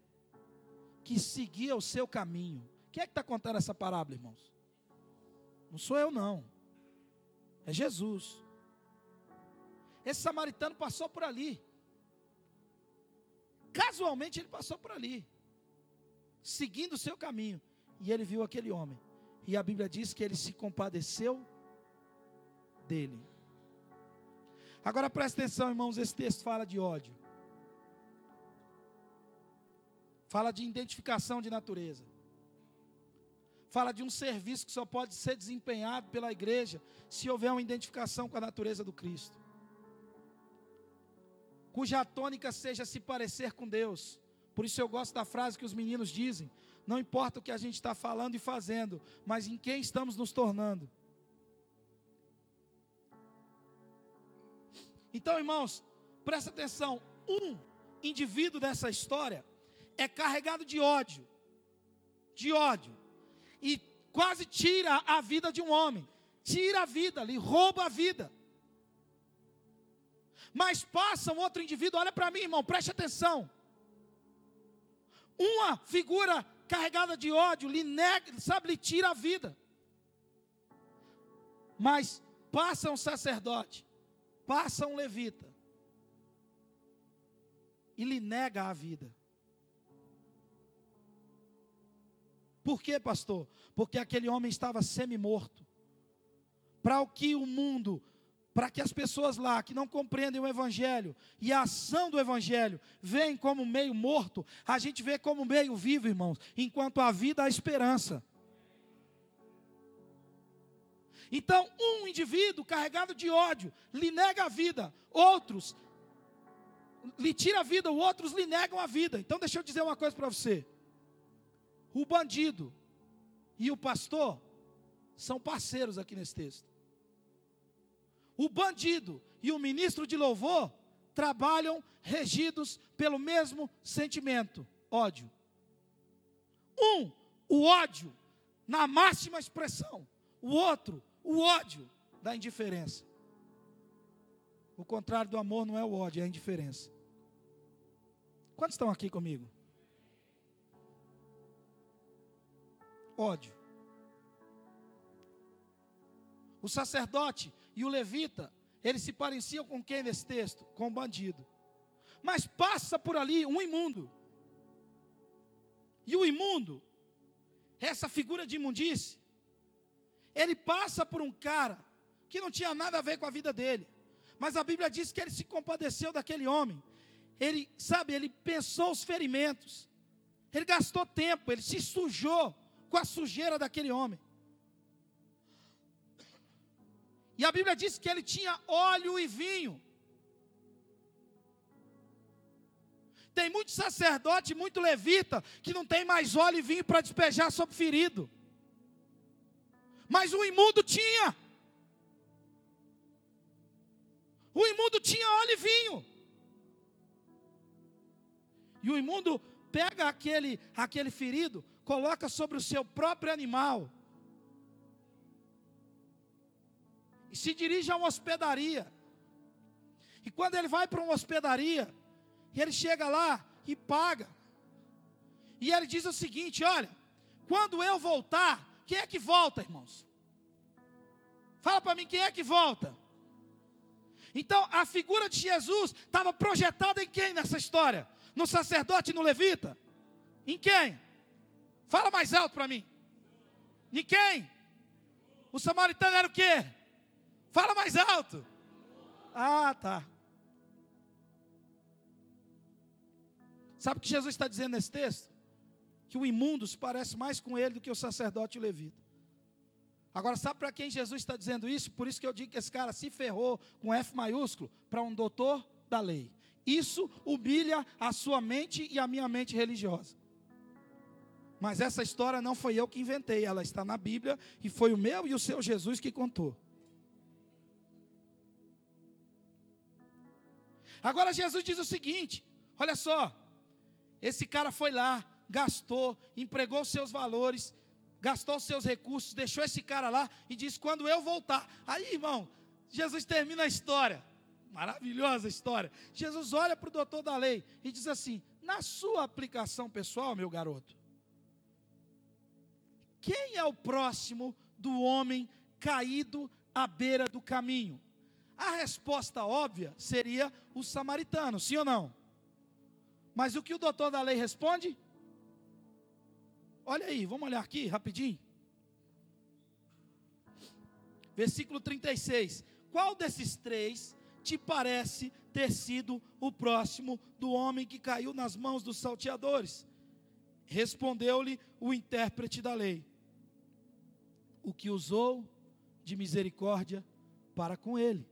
A: que seguia o seu caminho. Quem é que está contando essa parábola, irmãos? Não sou eu, não. É Jesus. Esse samaritano passou por ali. Casualmente ele passou por ali, seguindo o seu caminho. E ele viu aquele homem. E a Bíblia diz que ele se compadeceu dele. Agora presta atenção, irmãos, esse texto fala de ódio. Fala de identificação de natureza. Fala de um serviço que só pode ser desempenhado pela igreja se houver uma identificação com a natureza do Cristo. Cuja tônica seja se parecer com Deus. Por isso eu gosto da frase que os meninos dizem: não importa o que a gente está falando e fazendo, mas em quem estamos nos tornando. Então, irmãos, presta atenção: um indivíduo dessa história é carregado de ódio, de ódio, e quase tira a vida de um homem, tira a vida, lhe rouba a vida. Mas passa um outro indivíduo, olha para mim, irmão, preste atenção. Uma figura carregada de ódio lhe nega, sabe, lhe tira a vida. Mas passa um sacerdote, passa um levita, e lhe nega a vida. Por quê, pastor? Porque aquele homem estava semi-morto. Para o que o mundo, para que as pessoas lá que não compreendem o Evangelho e a ação do Evangelho veem como meio morto, a gente vê como meio vivo, irmãos, enquanto a vida há esperança. Então, um indivíduo carregado de ódio lhe nega a vida, outros lhe tira a vida, outros lhe negam a vida. Então, deixa eu dizer uma coisa para você o bandido e o pastor são parceiros aqui nesse texto. O bandido e o ministro de louvor trabalham regidos pelo mesmo sentimento, ódio. Um, o ódio na máxima expressão. O outro, o ódio da indiferença. O contrário do amor não é o ódio, é a indiferença. Quantos estão aqui comigo? ódio. O sacerdote e o levita, eles se pareciam com quem nesse texto? Com o bandido. Mas passa por ali um imundo. E o imundo, essa figura de imundície, ele passa por um cara que não tinha nada a ver com a vida dele. Mas a Bíblia diz que ele se compadeceu daquele homem. Ele, sabe, ele pensou os ferimentos. Ele gastou tempo, ele se sujou com a sujeira daquele homem. E a Bíblia diz que ele tinha óleo e vinho. Tem muito sacerdote, muito levita, que não tem mais óleo e vinho para despejar sobre ferido. Mas o imundo tinha. O imundo tinha óleo e vinho. E o imundo pega aquele, aquele ferido, coloca sobre o seu próprio animal. E se dirige a uma hospedaria. E quando ele vai para uma hospedaria, ele chega lá e paga. E ele diz o seguinte: olha, quando eu voltar, quem é que volta, irmãos? Fala para mim, quem é que volta? Então, a figura de Jesus estava projetada em quem nessa história? No sacerdote e no levita? Em quem? Fala mais alto para mim. Em quem? O samaritano era o quê? Fala mais alto. Ah, tá. Sabe o que Jesus está dizendo nesse texto? Que o imundo se parece mais com ele do que o sacerdote e o levita. Agora, sabe para quem Jesus está dizendo isso? Por isso que eu digo que esse cara se ferrou com F maiúsculo para um doutor da lei. Isso humilha a sua mente e a minha mente religiosa. Mas essa história não foi eu que inventei, ela está na Bíblia e foi o meu e o seu Jesus que contou. Agora Jesus diz o seguinte: olha só, esse cara foi lá, gastou, empregou seus valores, gastou seus recursos, deixou esse cara lá e disse: quando eu voltar. Aí, irmão, Jesus termina a história. Maravilhosa história. Jesus olha para o doutor da lei e diz assim: na sua aplicação pessoal, meu garoto, quem é o próximo do homem caído à beira do caminho? A resposta óbvia seria o samaritano, sim ou não? Mas o que o doutor da lei responde? Olha aí, vamos olhar aqui rapidinho. Versículo 36. Qual desses três te parece ter sido o próximo do homem que caiu nas mãos dos salteadores? Respondeu-lhe o intérprete da lei: O que usou de misericórdia para com ele.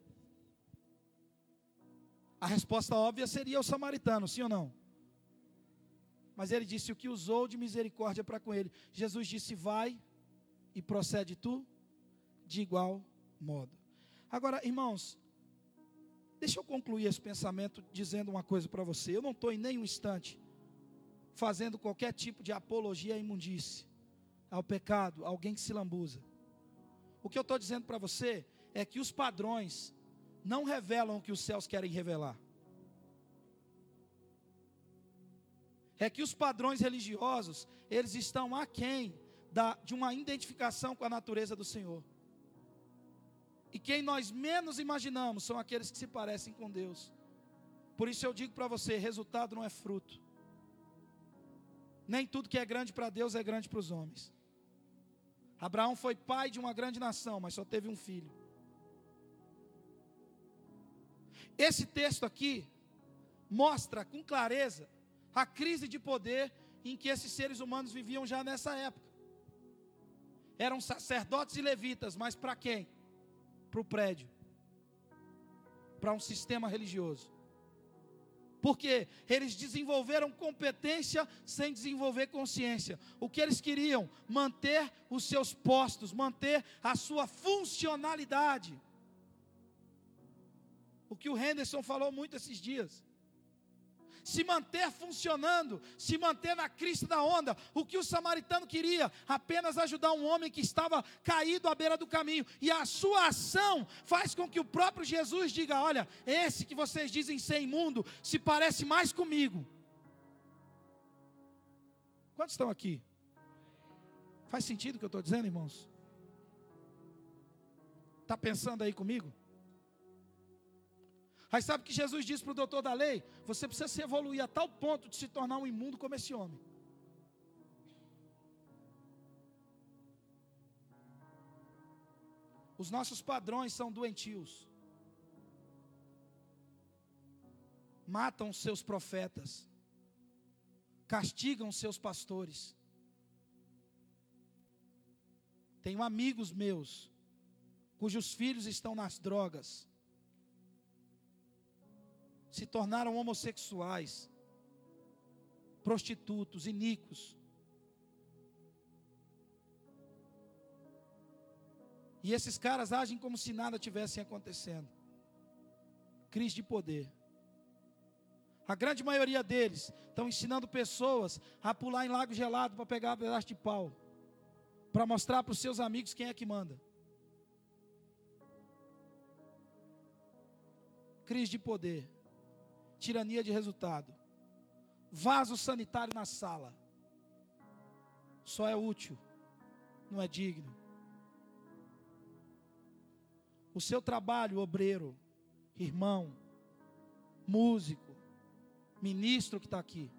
A: A resposta óbvia seria o samaritano, sim ou não? Mas ele disse: O que usou de misericórdia para com ele. Jesus disse: Vai e procede tu de igual modo. Agora, irmãos, deixa eu concluir esse pensamento dizendo uma coisa para você. Eu não estou em nenhum instante fazendo qualquer tipo de apologia à imundície, ao pecado, a alguém que se lambuza. O que eu estou dizendo para você é que os padrões não revelam o que os céus querem revelar. é que os padrões religiosos, eles estão aquém da, de uma identificação com a natureza do Senhor. E quem nós menos imaginamos são aqueles que se parecem com Deus. Por isso eu digo para você: resultado não é fruto. Nem tudo que é grande para Deus é grande para os homens. Abraão foi pai de uma grande nação, mas só teve um filho. Esse texto aqui mostra com clareza a crise de poder em que esses seres humanos viviam já nessa época. Eram sacerdotes e levitas, mas para quem? Para o prédio, para um sistema religioso. Porque eles desenvolveram competência sem desenvolver consciência. O que eles queriam? Manter os seus postos, manter a sua funcionalidade. O que o Henderson falou muito esses dias se manter funcionando, se manter na crista da onda. O que o samaritano queria? Apenas ajudar um homem que estava caído à beira do caminho. E a sua ação faz com que o próprio Jesus diga: Olha, esse que vocês dizem ser imundo se parece mais comigo. Quantos estão aqui? Faz sentido o que eu estou dizendo, irmãos? Está pensando aí comigo? Aí sabe que Jesus disse para o doutor da lei? Você precisa se evoluir a tal ponto de se tornar um imundo como esse homem. Os nossos padrões são doentios. matam seus profetas, castigam seus pastores. Tenho amigos meus cujos filhos estão nas drogas, se tornaram homossexuais, prostitutos, iníquos. E esses caras agem como se nada tivesse acontecendo. Crise de poder. A grande maioria deles estão ensinando pessoas a pular em lago gelado para pegar um pedaço de pau. Para mostrar para os seus amigos quem é que manda. Crise de poder. Tirania de resultado. Vaso sanitário na sala. Só é útil, não é digno. O seu trabalho, obreiro, irmão, músico, ministro que está aqui,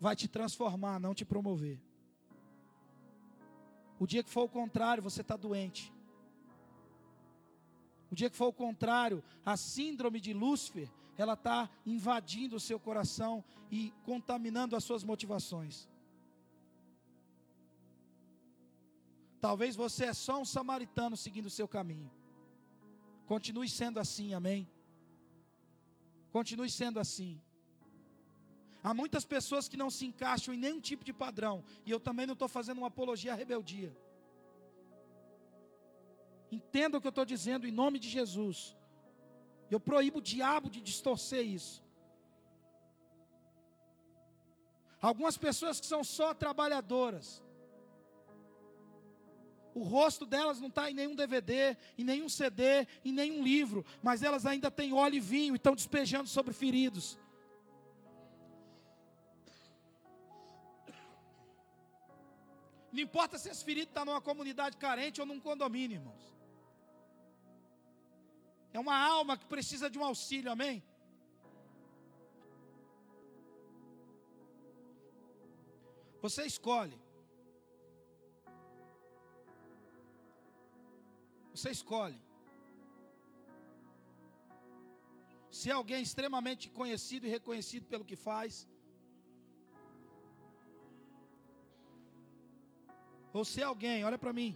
A: vai te transformar, não te promover. O dia que for o contrário, você está doente. O dia que for o contrário, a síndrome de Lúcifer, ela está invadindo o seu coração e contaminando as suas motivações. Talvez você é só um samaritano seguindo o seu caminho. Continue sendo assim, amém? Continue sendo assim. Há muitas pessoas que não se encaixam em nenhum tipo de padrão, e eu também não estou fazendo uma apologia à rebeldia. Entenda o que eu estou dizendo em nome de Jesus. Eu proíbo o diabo de distorcer isso. Algumas pessoas que são só trabalhadoras, o rosto delas não está em nenhum DVD, em nenhum CD, em nenhum livro, mas elas ainda têm óleo e vinho e estão despejando sobre feridos. Não importa se esse ferido está numa comunidade carente ou num condomínio, irmãos. É uma alma que precisa de um auxílio, amém? Você escolhe. Você escolhe. Se é alguém extremamente conhecido e reconhecido pelo que faz, ou se é alguém, olha para mim,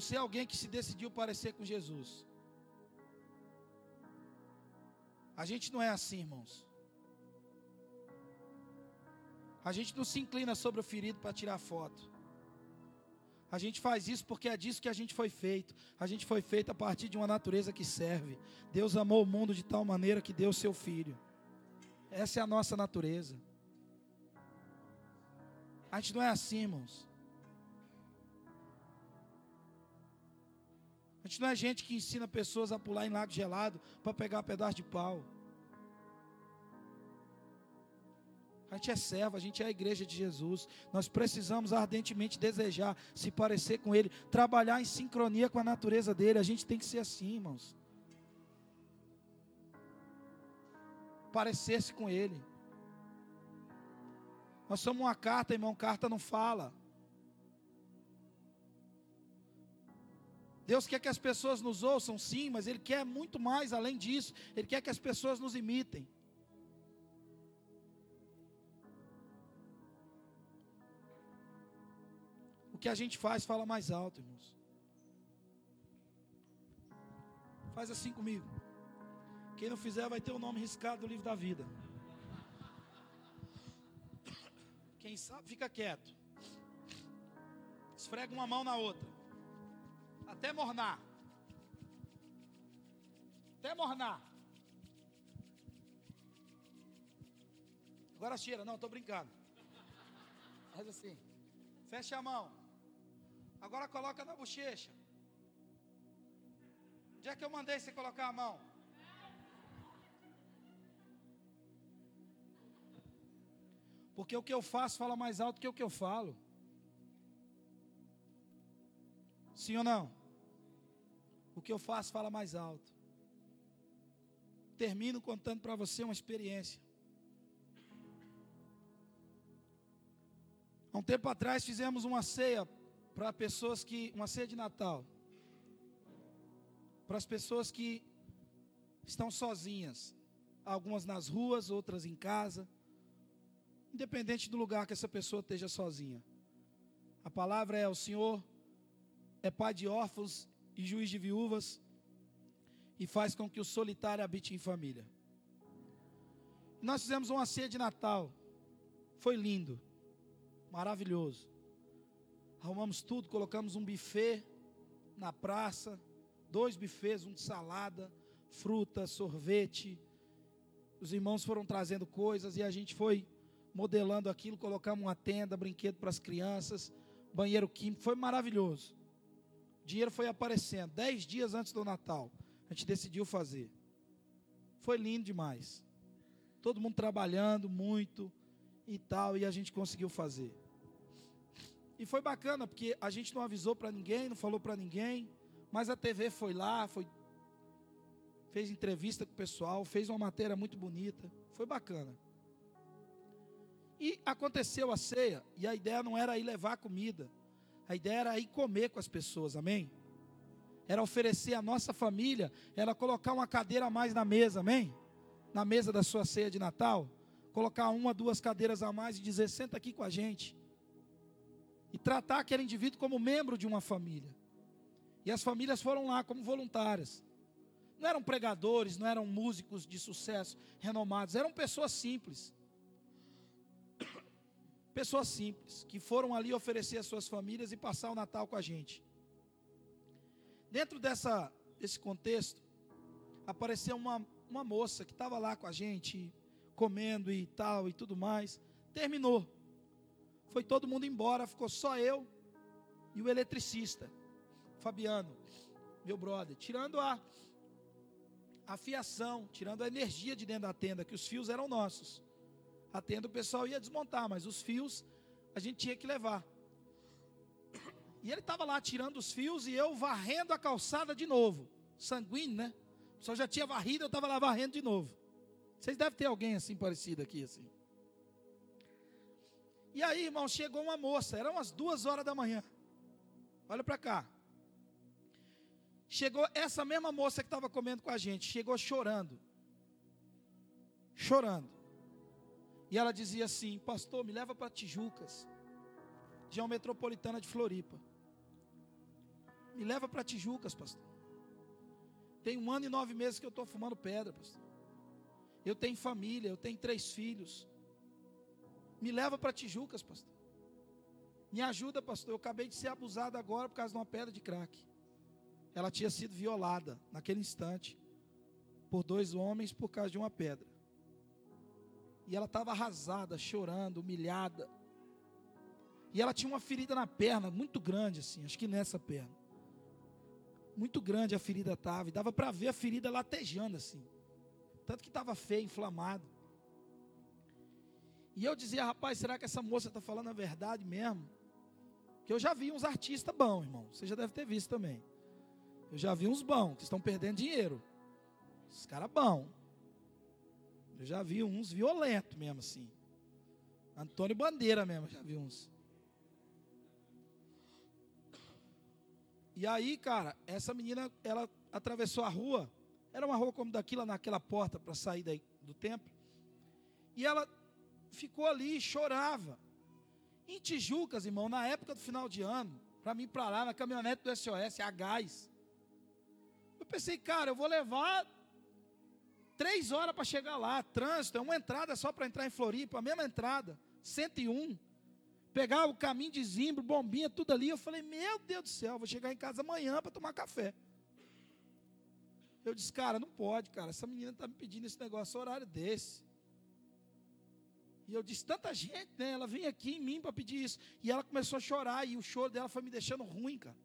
A: se é alguém que se decidiu parecer com Jesus. A gente não é assim, irmãos. A gente não se inclina sobre o ferido para tirar foto. A gente faz isso porque é disso que a gente foi feito. A gente foi feito a partir de uma natureza que serve. Deus amou o mundo de tal maneira que deu o seu filho. Essa é a nossa natureza. A gente não é assim, irmãos. A gente não é gente que ensina pessoas a pular em lago gelado para pegar um pedaço de pau. A gente é servo, a gente é a igreja de Jesus. Nós precisamos ardentemente desejar se parecer com Ele, trabalhar em sincronia com a natureza dele. A gente tem que ser assim, irmãos. Parecer-se com Ele. Nós somos uma carta, irmão. Carta não fala. Deus quer que as pessoas nos ouçam, sim, mas Ele quer muito mais além disso. Ele quer que as pessoas nos imitem. que a gente faz fala mais alto, irmãos. Faz assim comigo. Quem não fizer vai ter o nome riscado do livro da vida. Quem sabe, fica quieto. Esfrega uma mão na outra. Até mornar. Até mornar. Agora cheira, não, estou brincando. Faz assim. Fecha a mão. Agora coloca na bochecha. Onde é que eu mandei você colocar a mão? Porque o que eu faço fala mais alto que o que eu falo. Sim ou não? O que eu faço fala mais alto. Termino contando para você uma experiência. Há um tempo atrás fizemos uma ceia para pessoas que. Uma ceia de Natal. Para as pessoas que estão sozinhas, algumas nas ruas, outras em casa, independente do lugar que essa pessoa esteja sozinha. A palavra é: o Senhor é pai de órfãos e juiz de viúvas, e faz com que o solitário habite em família. Nós fizemos uma ceia de Natal, foi lindo, maravilhoso. Arrumamos tudo, colocamos um buffet na praça, dois buffets, um de salada, fruta, sorvete. Os irmãos foram trazendo coisas e a gente foi modelando aquilo, colocamos uma tenda, brinquedo para as crianças, banheiro químico, foi maravilhoso. Dinheiro foi aparecendo. Dez dias antes do Natal, a gente decidiu fazer. Foi lindo demais. Todo mundo trabalhando muito e tal, e a gente conseguiu fazer. E foi bacana, porque a gente não avisou para ninguém, não falou para ninguém, mas a TV foi lá, foi fez entrevista com o pessoal, fez uma matéria muito bonita, foi bacana. E aconteceu a ceia, e a ideia não era ir levar comida, a ideia era ir comer com as pessoas, amém? Era oferecer à nossa família, era colocar uma cadeira a mais na mesa, amém? Na mesa da sua ceia de Natal, colocar uma, duas cadeiras a mais e dizer: senta aqui com a gente. E tratar aquele indivíduo como membro de uma família. E as famílias foram lá como voluntárias. Não eram pregadores, não eram músicos de sucesso renomados, eram pessoas simples. Pessoas simples, que foram ali oferecer às suas famílias e passar o Natal com a gente. Dentro dessa, desse contexto, apareceu uma, uma moça que estava lá com a gente, comendo e tal e tudo mais. Terminou. Foi todo mundo embora, ficou só eu e o eletricista, Fabiano, meu brother, tirando a a fiação, tirando a energia de dentro da tenda, que os fios eram nossos. A tenda o pessoal ia desmontar, mas os fios a gente tinha que levar. E ele estava lá tirando os fios e eu varrendo a calçada de novo. Sanguíneo, né? O pessoal já tinha varrido, eu estava lá varrendo de novo. Vocês devem ter alguém assim parecido aqui, assim. E aí, irmão, chegou uma moça, eram umas duas horas da manhã. Olha para cá. Chegou essa mesma moça que estava comendo com a gente, chegou chorando. Chorando. E ela dizia assim: Pastor, me leva para Tijucas, região metropolitana de Floripa. Me leva para Tijucas, pastor. Tem um ano e nove meses que eu estou fumando pedra, pastor. Eu tenho família, eu tenho três filhos. Me leva para Tijucas, pastor. Me ajuda, pastor. Eu acabei de ser abusado agora por causa de uma pedra de crack ela tinha sido violada naquele instante por dois homens por causa de uma pedra. E ela estava arrasada, chorando, humilhada. E ela tinha uma ferida na perna, muito grande assim, acho que nessa perna. Muito grande a ferida estava, e dava para ver a ferida latejando assim. Tanto que estava feia, inflamado. E eu dizia, rapaz, será que essa moça está falando a verdade mesmo? Que eu já vi uns artistas bons, irmão. Você já deve ter visto também. Eu já vi uns bons que estão perdendo dinheiro. Os caras bons. Eu já vi uns violentos mesmo assim. Antônio Bandeira mesmo, já vi uns. E aí, cara, essa menina, ela atravessou a rua. Era uma rua como daquela, naquela porta para sair daí, do templo. E ela ficou ali e chorava. Em Tijucas, irmão, na época do final de ano, para mim para lá, na caminhonete do SOS, a gás. Eu pensei, cara, eu vou levar três horas para chegar lá. Trânsito, é uma entrada só para entrar em Floripa, a mesma entrada, 101. Pegar o caminho de Zimbro, bombinha, tudo ali. Eu falei, meu Deus do céu, vou chegar em casa amanhã para tomar café. Eu disse, cara, não pode, cara. Essa menina está me pedindo esse negócio horário desse. E eu disse, tanta gente, né? Ela vem aqui em mim para pedir isso. E ela começou a chorar, e o choro dela foi me deixando ruim, cara.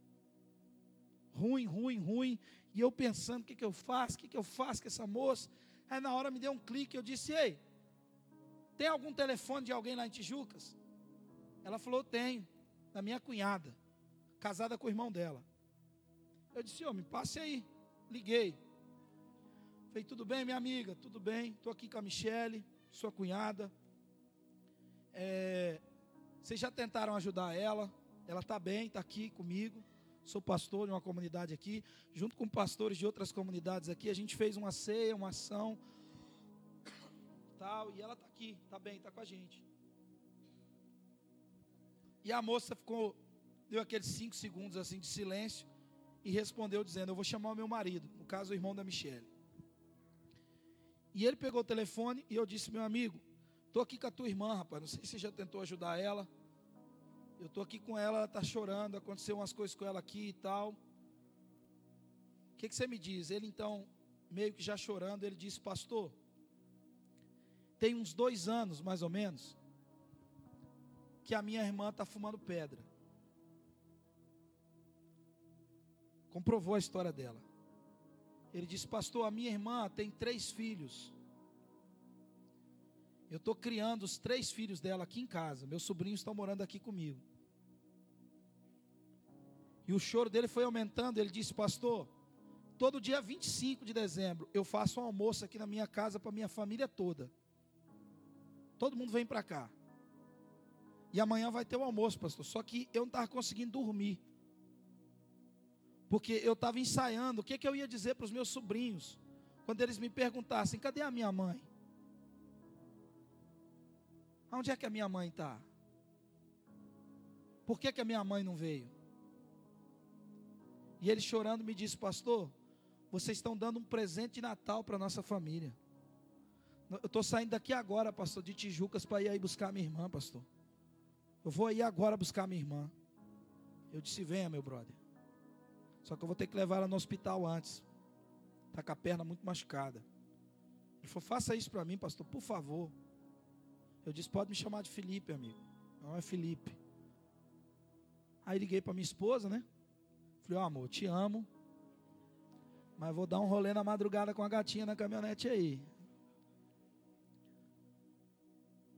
A: Ruim, ruim, ruim. E eu pensando, o que, que eu faço? O que, que eu faço com essa moça? Aí na hora me deu um clique, eu disse, ei, tem algum telefone de alguém lá em Tijucas? Ela falou, tenho, da minha cunhada, casada com o irmão dela. Eu disse, ô, me passe aí. Liguei. Falei, tudo bem, minha amiga? Tudo bem, estou aqui com a Michele, sua cunhada. É, vocês já tentaram ajudar ela? Ela está bem, está aqui comigo. Sou pastor de uma comunidade aqui, junto com pastores de outras comunidades aqui, a gente fez uma ceia, uma ação, tal, e ela está aqui, está bem, está com a gente. E a moça ficou, deu aqueles cinco segundos assim de silêncio e respondeu dizendo: Eu vou chamar o meu marido, no caso o irmão da Michelle. E ele pegou o telefone e eu disse: Meu amigo, estou aqui com a tua irmã, rapaz. Não sei se você já tentou ajudar ela. Eu estou aqui com ela, ela está chorando. Aconteceu umas coisas com ela aqui e tal. O que, que você me diz? Ele então, meio que já chorando, ele disse: Pastor, tem uns dois anos mais ou menos que a minha irmã está fumando pedra. Comprovou a história dela. Ele disse, pastor, a minha irmã tem três filhos. Eu estou criando os três filhos dela aqui em casa. Meus sobrinhos estão morando aqui comigo. E o choro dele foi aumentando. Ele disse, pastor, todo dia 25 de dezembro eu faço um almoço aqui na minha casa para minha família toda. Todo mundo vem para cá. E amanhã vai ter o almoço, pastor. Só que eu não estava conseguindo dormir. Porque eu estava ensaiando o que, que eu ia dizer para os meus sobrinhos. Quando eles me perguntassem, cadê a minha mãe? Onde é que a minha mãe está? Por que, que a minha mãe não veio? E ele chorando me disse, pastor, vocês estão dando um presente de Natal para nossa família. Eu estou saindo daqui agora, pastor, de Tijucas, para ir aí buscar minha irmã, pastor. Eu vou aí agora buscar minha irmã. Eu disse: Venha, meu brother. Só que eu vou ter que levar ela no hospital antes. Está com a perna muito machucada. Ele falou: Faça isso para mim, pastor, por favor. Eu disse: Pode me chamar de Felipe, amigo. Não é Felipe. Aí liguei para minha esposa, né? Falei: Ó, oh, amor, te amo. Mas vou dar um rolê na madrugada com a gatinha na caminhonete aí.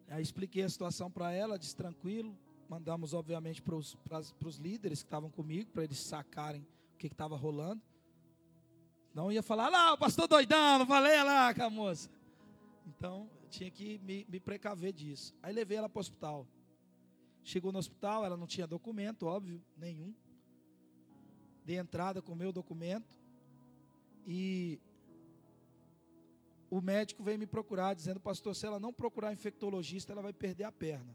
A: Aí expliquei a situação para ela, disse tranquilo. Mandamos, obviamente, para os líderes que estavam comigo, para eles sacarem o que estava rolando. Não ia falar, lá, o pastor doidão, não falei lá com a moça. Então, tinha que me, me precaver disso. Aí levei ela para o hospital. Chegou no hospital, ela não tinha documento, óbvio, nenhum. Dei entrada com o meu documento. E o médico veio me procurar dizendo, pastor, se ela não procurar infectologista, ela vai perder a perna.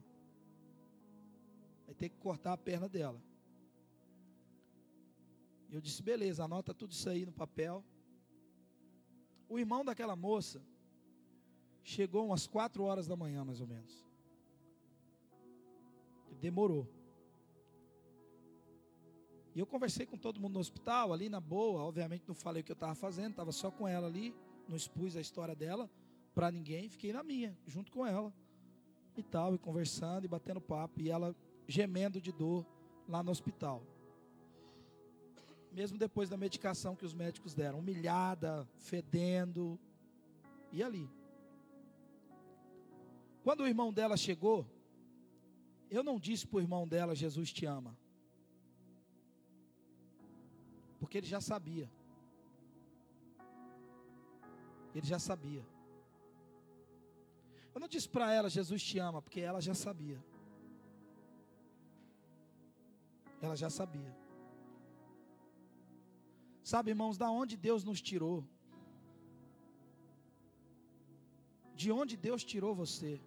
A: Vai ter que cortar a perna dela. E eu disse, beleza, anota tudo isso aí no papel. O irmão daquela moça chegou umas quatro horas da manhã, mais ou menos. Demorou. E eu conversei com todo mundo no hospital, ali na boa. Obviamente não falei o que eu estava fazendo, estava só com ela ali não expus a história dela para ninguém, fiquei na minha, junto com ela. E tal, e conversando e batendo papo, e ela gemendo de dor lá no hospital. Mesmo depois da medicação que os médicos deram, humilhada, fedendo, e ali. Quando o irmão dela chegou, eu não disse para o irmão dela: Jesus te ama. Porque ele já sabia. Ele já sabia. Eu não disse para ela, Jesus te ama, porque ela já sabia. Ela já sabia. Sabe, irmãos, da onde Deus nos tirou? De onde Deus tirou você?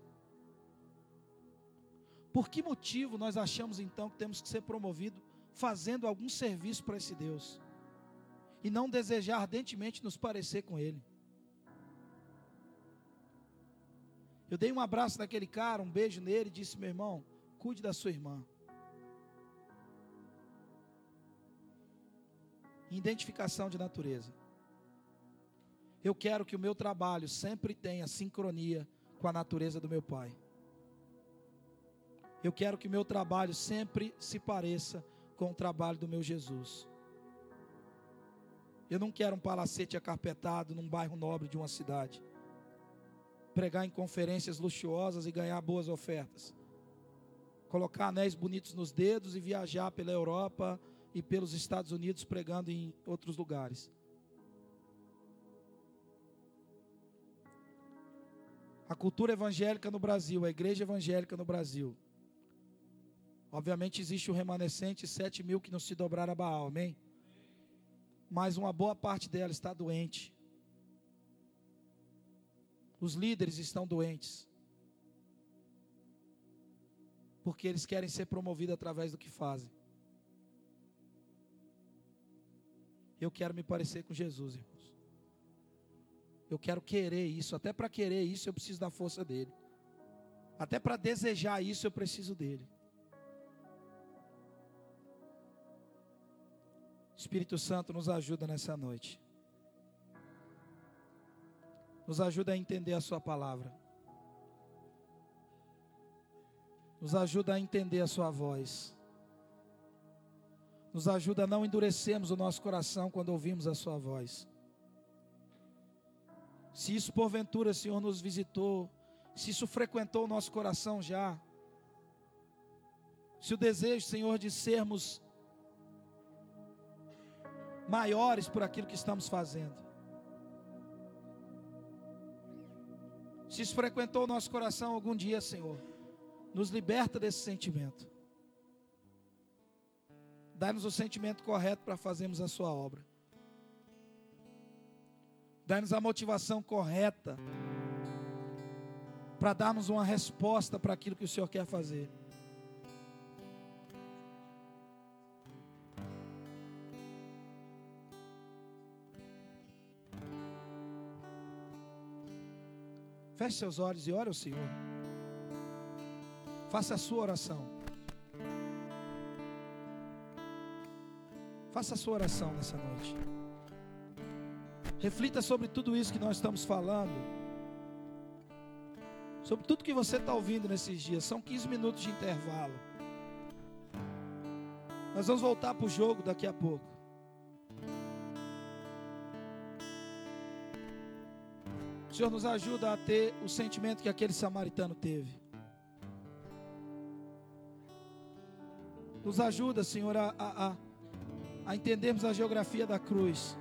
A: Por que motivo nós achamos então que temos que ser promovidos fazendo algum serviço para esse Deus? E não desejar ardentemente nos parecer com Ele? Eu dei um abraço naquele cara, um beijo nele e disse: meu irmão, cuide da sua irmã. Identificação de natureza. Eu quero que o meu trabalho sempre tenha sincronia com a natureza do meu pai. Eu quero que o meu trabalho sempre se pareça com o trabalho do meu Jesus. Eu não quero um palacete acarpetado num bairro nobre de uma cidade pregar em conferências luxuosas e ganhar boas ofertas. Colocar anéis bonitos nos dedos e viajar pela Europa e pelos Estados Unidos pregando em outros lugares. A cultura evangélica no Brasil, a igreja evangélica no Brasil, Obviamente existe o remanescente, sete mil que não se dobraram a Baal, amém? Mas uma boa parte dela está doente. Os líderes estão doentes. Porque eles querem ser promovidos através do que fazem. Eu quero me parecer com Jesus, irmãos. Eu quero querer isso. Até para querer isso, eu preciso da força dele. Até para desejar isso, eu preciso dele. Espírito Santo nos ajuda nessa noite. Nos ajuda a entender a Sua palavra. Nos ajuda a entender a Sua voz. Nos ajuda a não endurecermos o nosso coração quando ouvimos a Sua voz. Se isso porventura, Senhor, nos visitou, se isso frequentou o nosso coração já, se o desejo, Senhor, de sermos maiores por aquilo que estamos fazendo. Se isso frequentou o nosso coração algum dia, Senhor, nos liberta desse sentimento. Dá-nos o sentimento correto para fazermos a Sua obra. Dá-nos a motivação correta para darmos uma resposta para aquilo que o Senhor quer fazer. Feche seus olhos e ore ao Senhor. Faça a sua oração. Faça a sua oração nessa noite. Reflita sobre tudo isso que nós estamos falando. Sobre tudo que você está ouvindo nesses dias. São 15 minutos de intervalo. Nós vamos voltar para o jogo daqui a pouco. Senhor nos ajuda a ter o sentimento que aquele samaritano teve. Nos ajuda, Senhor, a, a, a entendermos a geografia da cruz.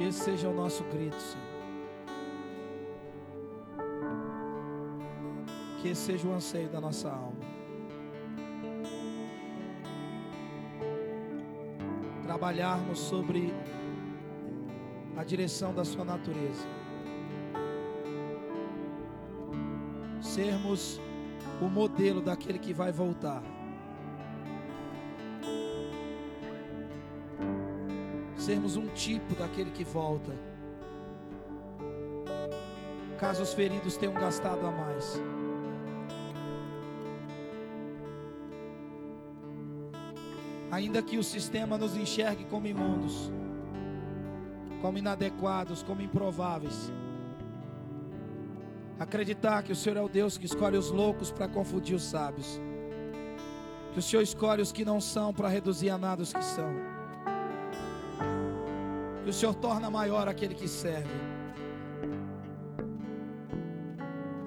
A: Que esse seja o nosso grito, Senhor. Que esse seja o anseio da nossa alma. trabalharmos sobre a direção da Sua natureza. Sermos o modelo daquele que vai voltar. Sermos um tipo daquele que volta. Caso os feridos tenham gastado a mais. Ainda que o sistema nos enxergue como imundos, como inadequados, como improváveis. Acreditar que o Senhor é o Deus que escolhe os loucos para confundir os sábios. Que o Senhor escolhe os que não são para reduzir a nada os que são. O Senhor torna maior aquele que serve.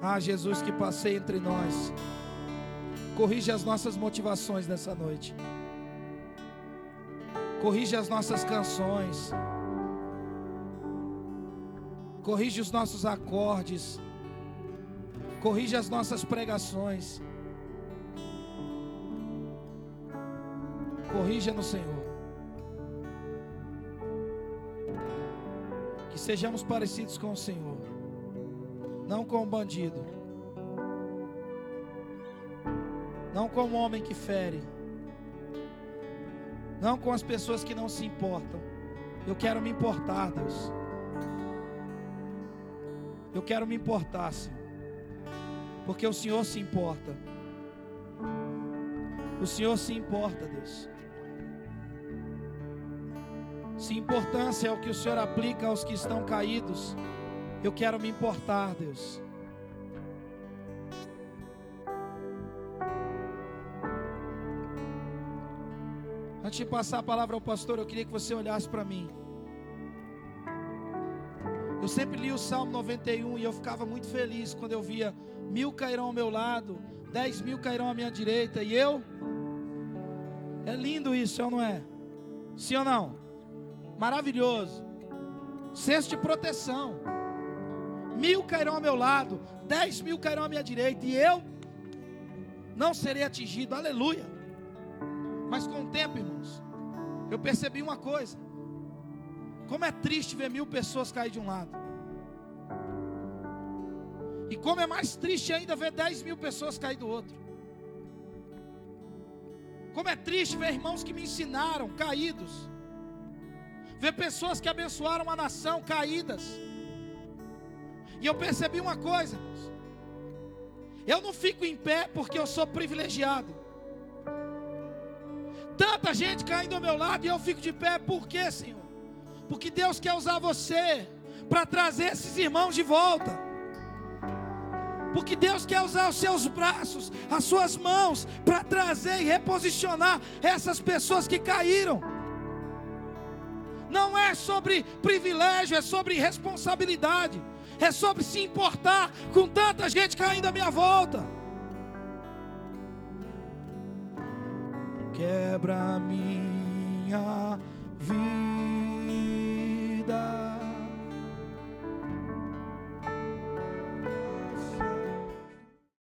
A: Ah, Jesus que passei entre nós. Corrige as nossas motivações nessa noite. Corrige as nossas canções. Corrige os nossos acordes. Corrige as nossas pregações. Corrija no Senhor. Sejamos parecidos com o Senhor, não com o bandido, não com o homem que fere não com as pessoas que não se importam. Eu quero me importar, Deus. Eu quero me importar, Senhor. Porque o Senhor se importa. O Senhor se importa, Deus. Se importância é o que o Senhor aplica aos que estão caídos, eu quero me importar, Deus. Antes de passar a palavra ao pastor, eu queria que você olhasse para mim. Eu sempre li o Salmo 91 e eu ficava muito feliz quando eu via mil cairão ao meu lado, dez mil cairão à minha direita e eu. É lindo isso, é ou não é? Sim ou não? Maravilhoso. Senso de proteção. Mil cairão ao meu lado, dez mil cairão à minha direita e eu não serei atingido. Aleluia. Mas com o tempo, irmãos, eu percebi uma coisa: como é triste ver mil pessoas cair de um lado, e como é mais triste ainda ver dez mil pessoas cair do outro. Como é triste ver irmãos que me ensinaram caídos, ver pessoas que abençoaram a nação caídas. E eu percebi uma coisa. Eu não fico em pé porque eu sou privilegiado. Tanta gente caindo ao meu lado e eu fico de pé, por quê, Senhor? Porque Deus quer usar você para trazer esses irmãos de volta. Porque Deus quer usar os seus braços, as suas mãos, para trazer e reposicionar essas pessoas que caíram. Não é sobre privilégio, é sobre responsabilidade, é sobre se importar com tanta gente caindo à minha volta. quebra minha